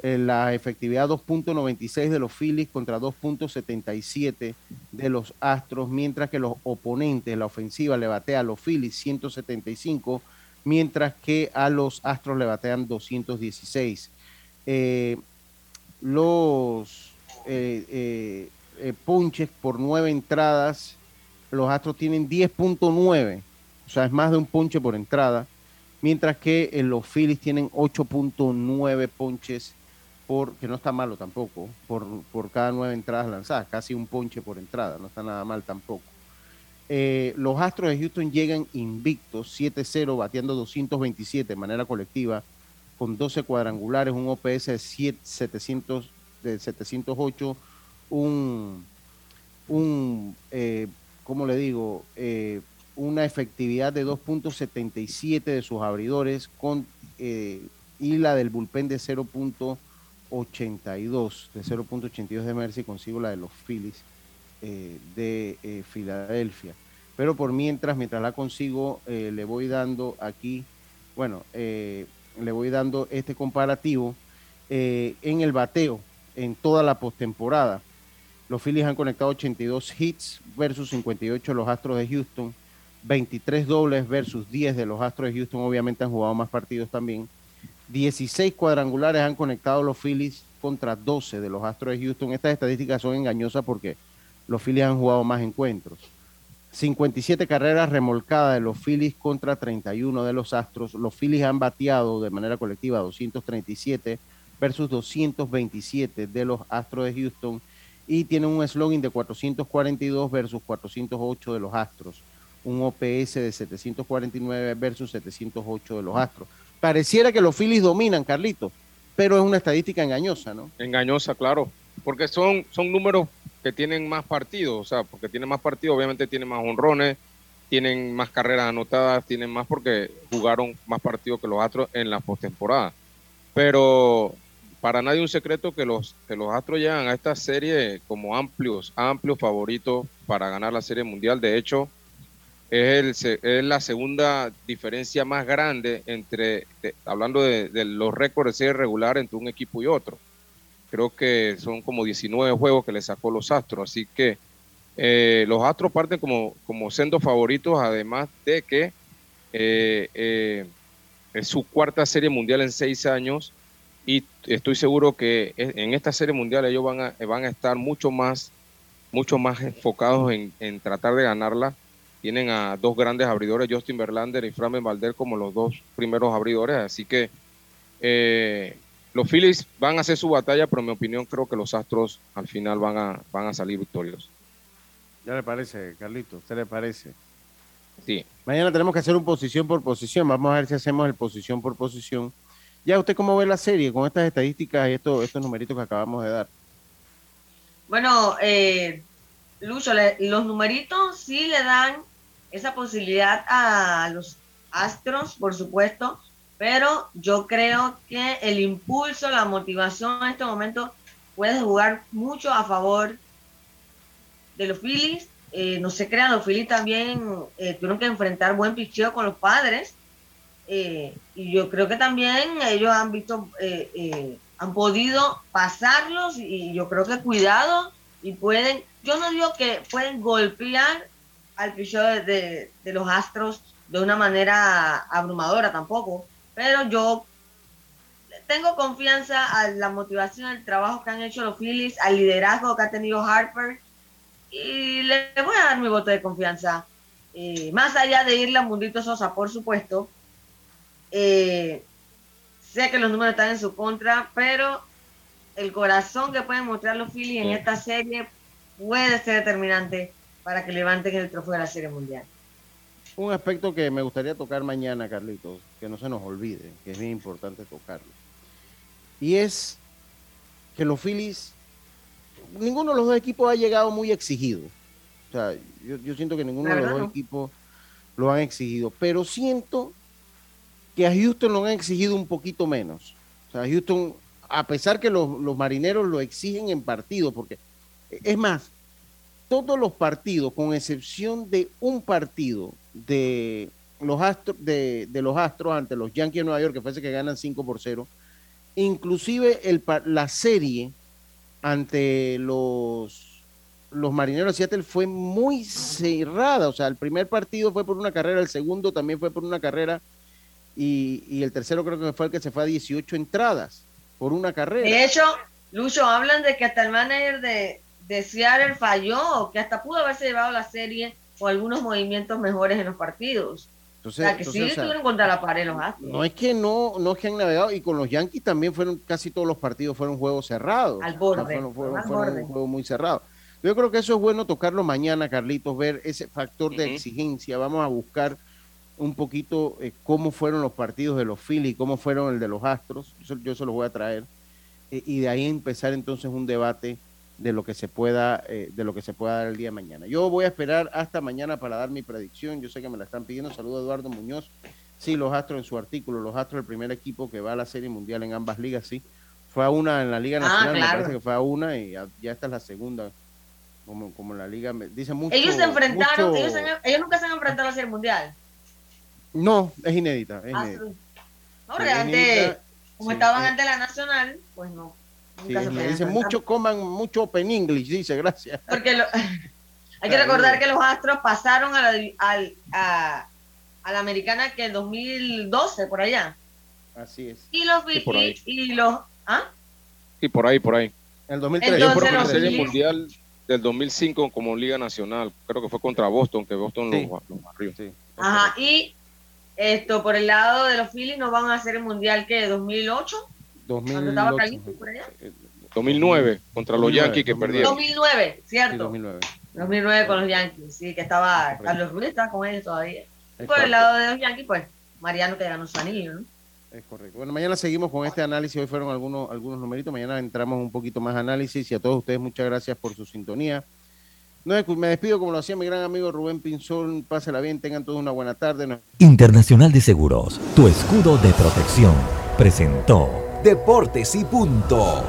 Speaker 1: La efectividad 2.96 de los Phillies contra 2.77 de los Astros, mientras que los oponentes, la ofensiva le batea a los Phillies 175, mientras que a los Astros le batean 216. Eh, los eh, eh, eh, ponches por nueve entradas, los Astros tienen 10.9, o sea, es más de un ponche por entrada, mientras que los Phillies tienen 8.9 ponches que no está malo tampoco, por, por cada nueve entradas lanzadas, casi un ponche por entrada, no está nada mal tampoco. Eh, los Astros de Houston llegan invictos, 7-0, bateando 227 de manera colectiva, con 12 cuadrangulares, un OPS de, 7, 700, de 708, un, un eh, ¿cómo le digo? Eh, una efectividad de 2.77 de sus abridores con, eh, y la del bullpen de 0.82, de 0.82 de Mercy, consigo la de los Phillies eh, de eh, Filadelfia. Pero por mientras, mientras la consigo, eh, le voy dando aquí, bueno, eh, le voy dando este comparativo en el bateo en toda la postemporada. Los Phillies han conectado 82 hits versus 58 los Astros de Houston, 23 dobles versus 10 de los Astros de Houston, obviamente han jugado más partidos también. 16 cuadrangulares han conectado los Phillies contra 12 de los Astros de Houston. Estas estadísticas son engañosas porque los Phillies han jugado más encuentros. 57 carreras remolcadas de los Phillies contra 31 de los Astros. Los Phillies han bateado de manera colectiva 237 versus 227 de los Astros de Houston y tienen un slogan de 442 versus 408 de los Astros, un OPS de 749 versus 708 de los Astros. Pareciera que los Phillies dominan, Carlito, pero es una estadística engañosa, ¿no?
Speaker 4: Engañosa, claro, porque son, son números que tienen más partidos, o sea, porque tienen más partidos, obviamente tienen más honrones, tienen más carreras anotadas, tienen más porque jugaron más partidos que los Astros en la postemporada. Pero para nadie un secreto que los, que los Astros llegan a esta serie como amplios, amplios favoritos para ganar la Serie Mundial. De hecho, es, el, es la segunda diferencia más grande entre, hablando de, los récords de serie regular entre un equipo y otro. Creo que son como 19 juegos que le sacó los Astros, así que eh, los Astros parten como, como siendo favoritos, además de que eh, eh, es su cuarta serie mundial en seis años y estoy seguro que en esta serie mundial ellos van a, van a estar mucho más, mucho más enfocados en, en tratar de ganarla. Tienen a dos grandes abridores, Justin Verlander y Framber Valder como los dos primeros abridores, así que eh, los Phillies van a hacer su batalla, pero en mi opinión creo que los Astros al final van a, van a salir victoriosos.
Speaker 1: ¿Ya le parece, Carlito? ¿Usted le parece?
Speaker 4: Sí.
Speaker 1: Mañana tenemos que hacer un posición por posición. Vamos a ver si hacemos el posición por posición. Ya, ¿usted cómo ve la serie con estas estadísticas y estos, estos numeritos que acabamos de dar?
Speaker 3: Bueno, eh, Lucho, le, los numeritos sí le dan esa posibilidad a los Astros, por supuesto, pero yo creo que el impulso, la motivación en este momento puede jugar mucho a favor de los Phillies. Eh, no se crean, los Phillies también eh, tuvieron que enfrentar buen picheo con los padres. Eh, y yo creo que también ellos han visto, han podido pasarlos y yo creo que cuidado y pueden, yo no digo que pueden golpear al picheo de, de, de los Astros de una manera abrumadora tampoco, pero yo tengo confianza a la motivación, al trabajo que han hecho los Phillies, al liderazgo que ha tenido Harper y le voy a dar mi voto de confianza. Eh, más allá de irle a Mundito Sosa, por supuesto, eh, sé que los números están en su contra, pero el corazón que pueden mostrar los Phillies en esta serie puede ser determinante para que levanten el trofeo de la Serie Mundial.
Speaker 1: Un aspecto que me gustaría tocar mañana, Carlitos, que no se nos olvide, que es bien importante tocarlo. Y es que los Phillies, ninguno de los dos equipos ha llegado muy exigido. O sea, yo, yo siento que ninguno de los dos equipos lo han exigido, pero siento que a Houston lo han exigido un poquito menos. O sea, Houston, a pesar que los, los marineros lo exigen en partido, porque es más, todos los partidos, con excepción de un partido de los Astros, de, de, los Astros ante los Yankees de Nueva York, que ese que ganan 5 por 0, inclusive el, la serie ante los, los Marineros de Seattle fue muy cerrada, o sea, el primer partido fue por una carrera, el segundo también fue por una carrera, y, y el tercero creo que fue el que se fue a 18 entradas por una carrera.
Speaker 3: De hecho, Lucho, hablan de que hasta el manager de, de Seattle falló, que hasta pudo haberse llevado la serie o algunos movimientos mejores en los partidos.
Speaker 1: Entonces,
Speaker 3: o sea, que
Speaker 1: entonces,
Speaker 3: sí
Speaker 1: o sea,
Speaker 3: estuvieron contra la pared los Astros.
Speaker 1: No es que no, no es que han navegado, y con los Yankees también fueron, casi todos los partidos fueron juegos cerrados.
Speaker 3: Al borde.
Speaker 1: O sea, fueron, fueron,
Speaker 3: al
Speaker 1: fueron
Speaker 3: borde.
Speaker 1: un juego muy cerrado. Yo creo que eso es bueno tocarlo mañana, Carlitos, ver ese factor de exigencia. Vamos a buscar un poquito eh, cómo fueron los partidos de los Phillies, cómo fueron el de los Astros. Yo, se- yo se los voy a traer. Eh, y de ahí empezar entonces un debate de lo que se pueda eh, de lo que se pueda dar el día de mañana. Yo voy a esperar hasta mañana para dar mi predicción. Yo sé que me la están pidiendo. Saludo a Eduardo Muñoz. Sí, los Astros en su artículo, los Astros el primer equipo que va a la Serie Mundial en ambas ligas, sí. Fue a una en la Liga
Speaker 3: Ah,
Speaker 1: Nacional, me
Speaker 3: claro.
Speaker 1: parece que fue a una y ya, ya esta es la segunda. Como, como la liga me- dice mucho.
Speaker 3: ellos se enfrentaron,
Speaker 1: mucho-
Speaker 3: ellos, ellos nunca se han enfrentado a la Serie Mundial.
Speaker 1: No, es inédita, es
Speaker 3: Ah,
Speaker 1: inédita.
Speaker 3: No, realmente, como
Speaker 1: sí,
Speaker 3: estaban
Speaker 1: sí.
Speaker 3: ante la nacional, pues no.
Speaker 1: Sí, me dice mucho, coman mucho Open English, dice, gracias.
Speaker 3: Porque lo- hay que recordar que los Astros pasaron a la, al, a, a la americana que en 2012, por allá.
Speaker 1: Así es.
Speaker 3: Y los
Speaker 4: Sí, por ahí.
Speaker 3: Y los... ¿Ah?
Speaker 4: Y por ahí, por ahí.
Speaker 1: En el
Speaker 3: Entonces,
Speaker 4: Ellos fueron a la
Speaker 3: los
Speaker 4: Serie
Speaker 3: Phillies-
Speaker 4: Mundial del 2005 como Liga Nacional. Creo que fue contra Boston, que Boston
Speaker 1: Sí.
Speaker 4: los, los barrió.
Speaker 3: Ajá, y esto, por el lado de los Phillies no van a hacer el Mundial que 2008, cuando estaba
Speaker 1: 2008.
Speaker 3: Carlitos por allá.
Speaker 4: 2009 contra los
Speaker 1: 2009,
Speaker 4: Yankees que
Speaker 1: 2009.
Speaker 4: perdieron.
Speaker 3: 2009,
Speaker 1: Sí,
Speaker 3: ¿cierto?
Speaker 1: 2009.
Speaker 3: 2009 con los Yankees, sí, que estaba
Speaker 1: Correcto.
Speaker 3: Carlos Ruiz, estaba con ellos todavía. Y por el lado de los Yankees, pues, Mariano que ganó su anillo, ¿no?
Speaker 1: Es correcto. Bueno, mañana seguimos con este análisis. Hoy fueron algunos, algunos numeritos. Mañana entramos un poquito más análisis. Y a todos ustedes, muchas gracias por su sintonía. No, me despido como lo hacía mi gran amigo Rubén Pinzón. Pásela bien, tengan todos una buena tarde.
Speaker 5: Internacional de Seguros, tu escudo de protección, presentó
Speaker 2: Deportes y punto.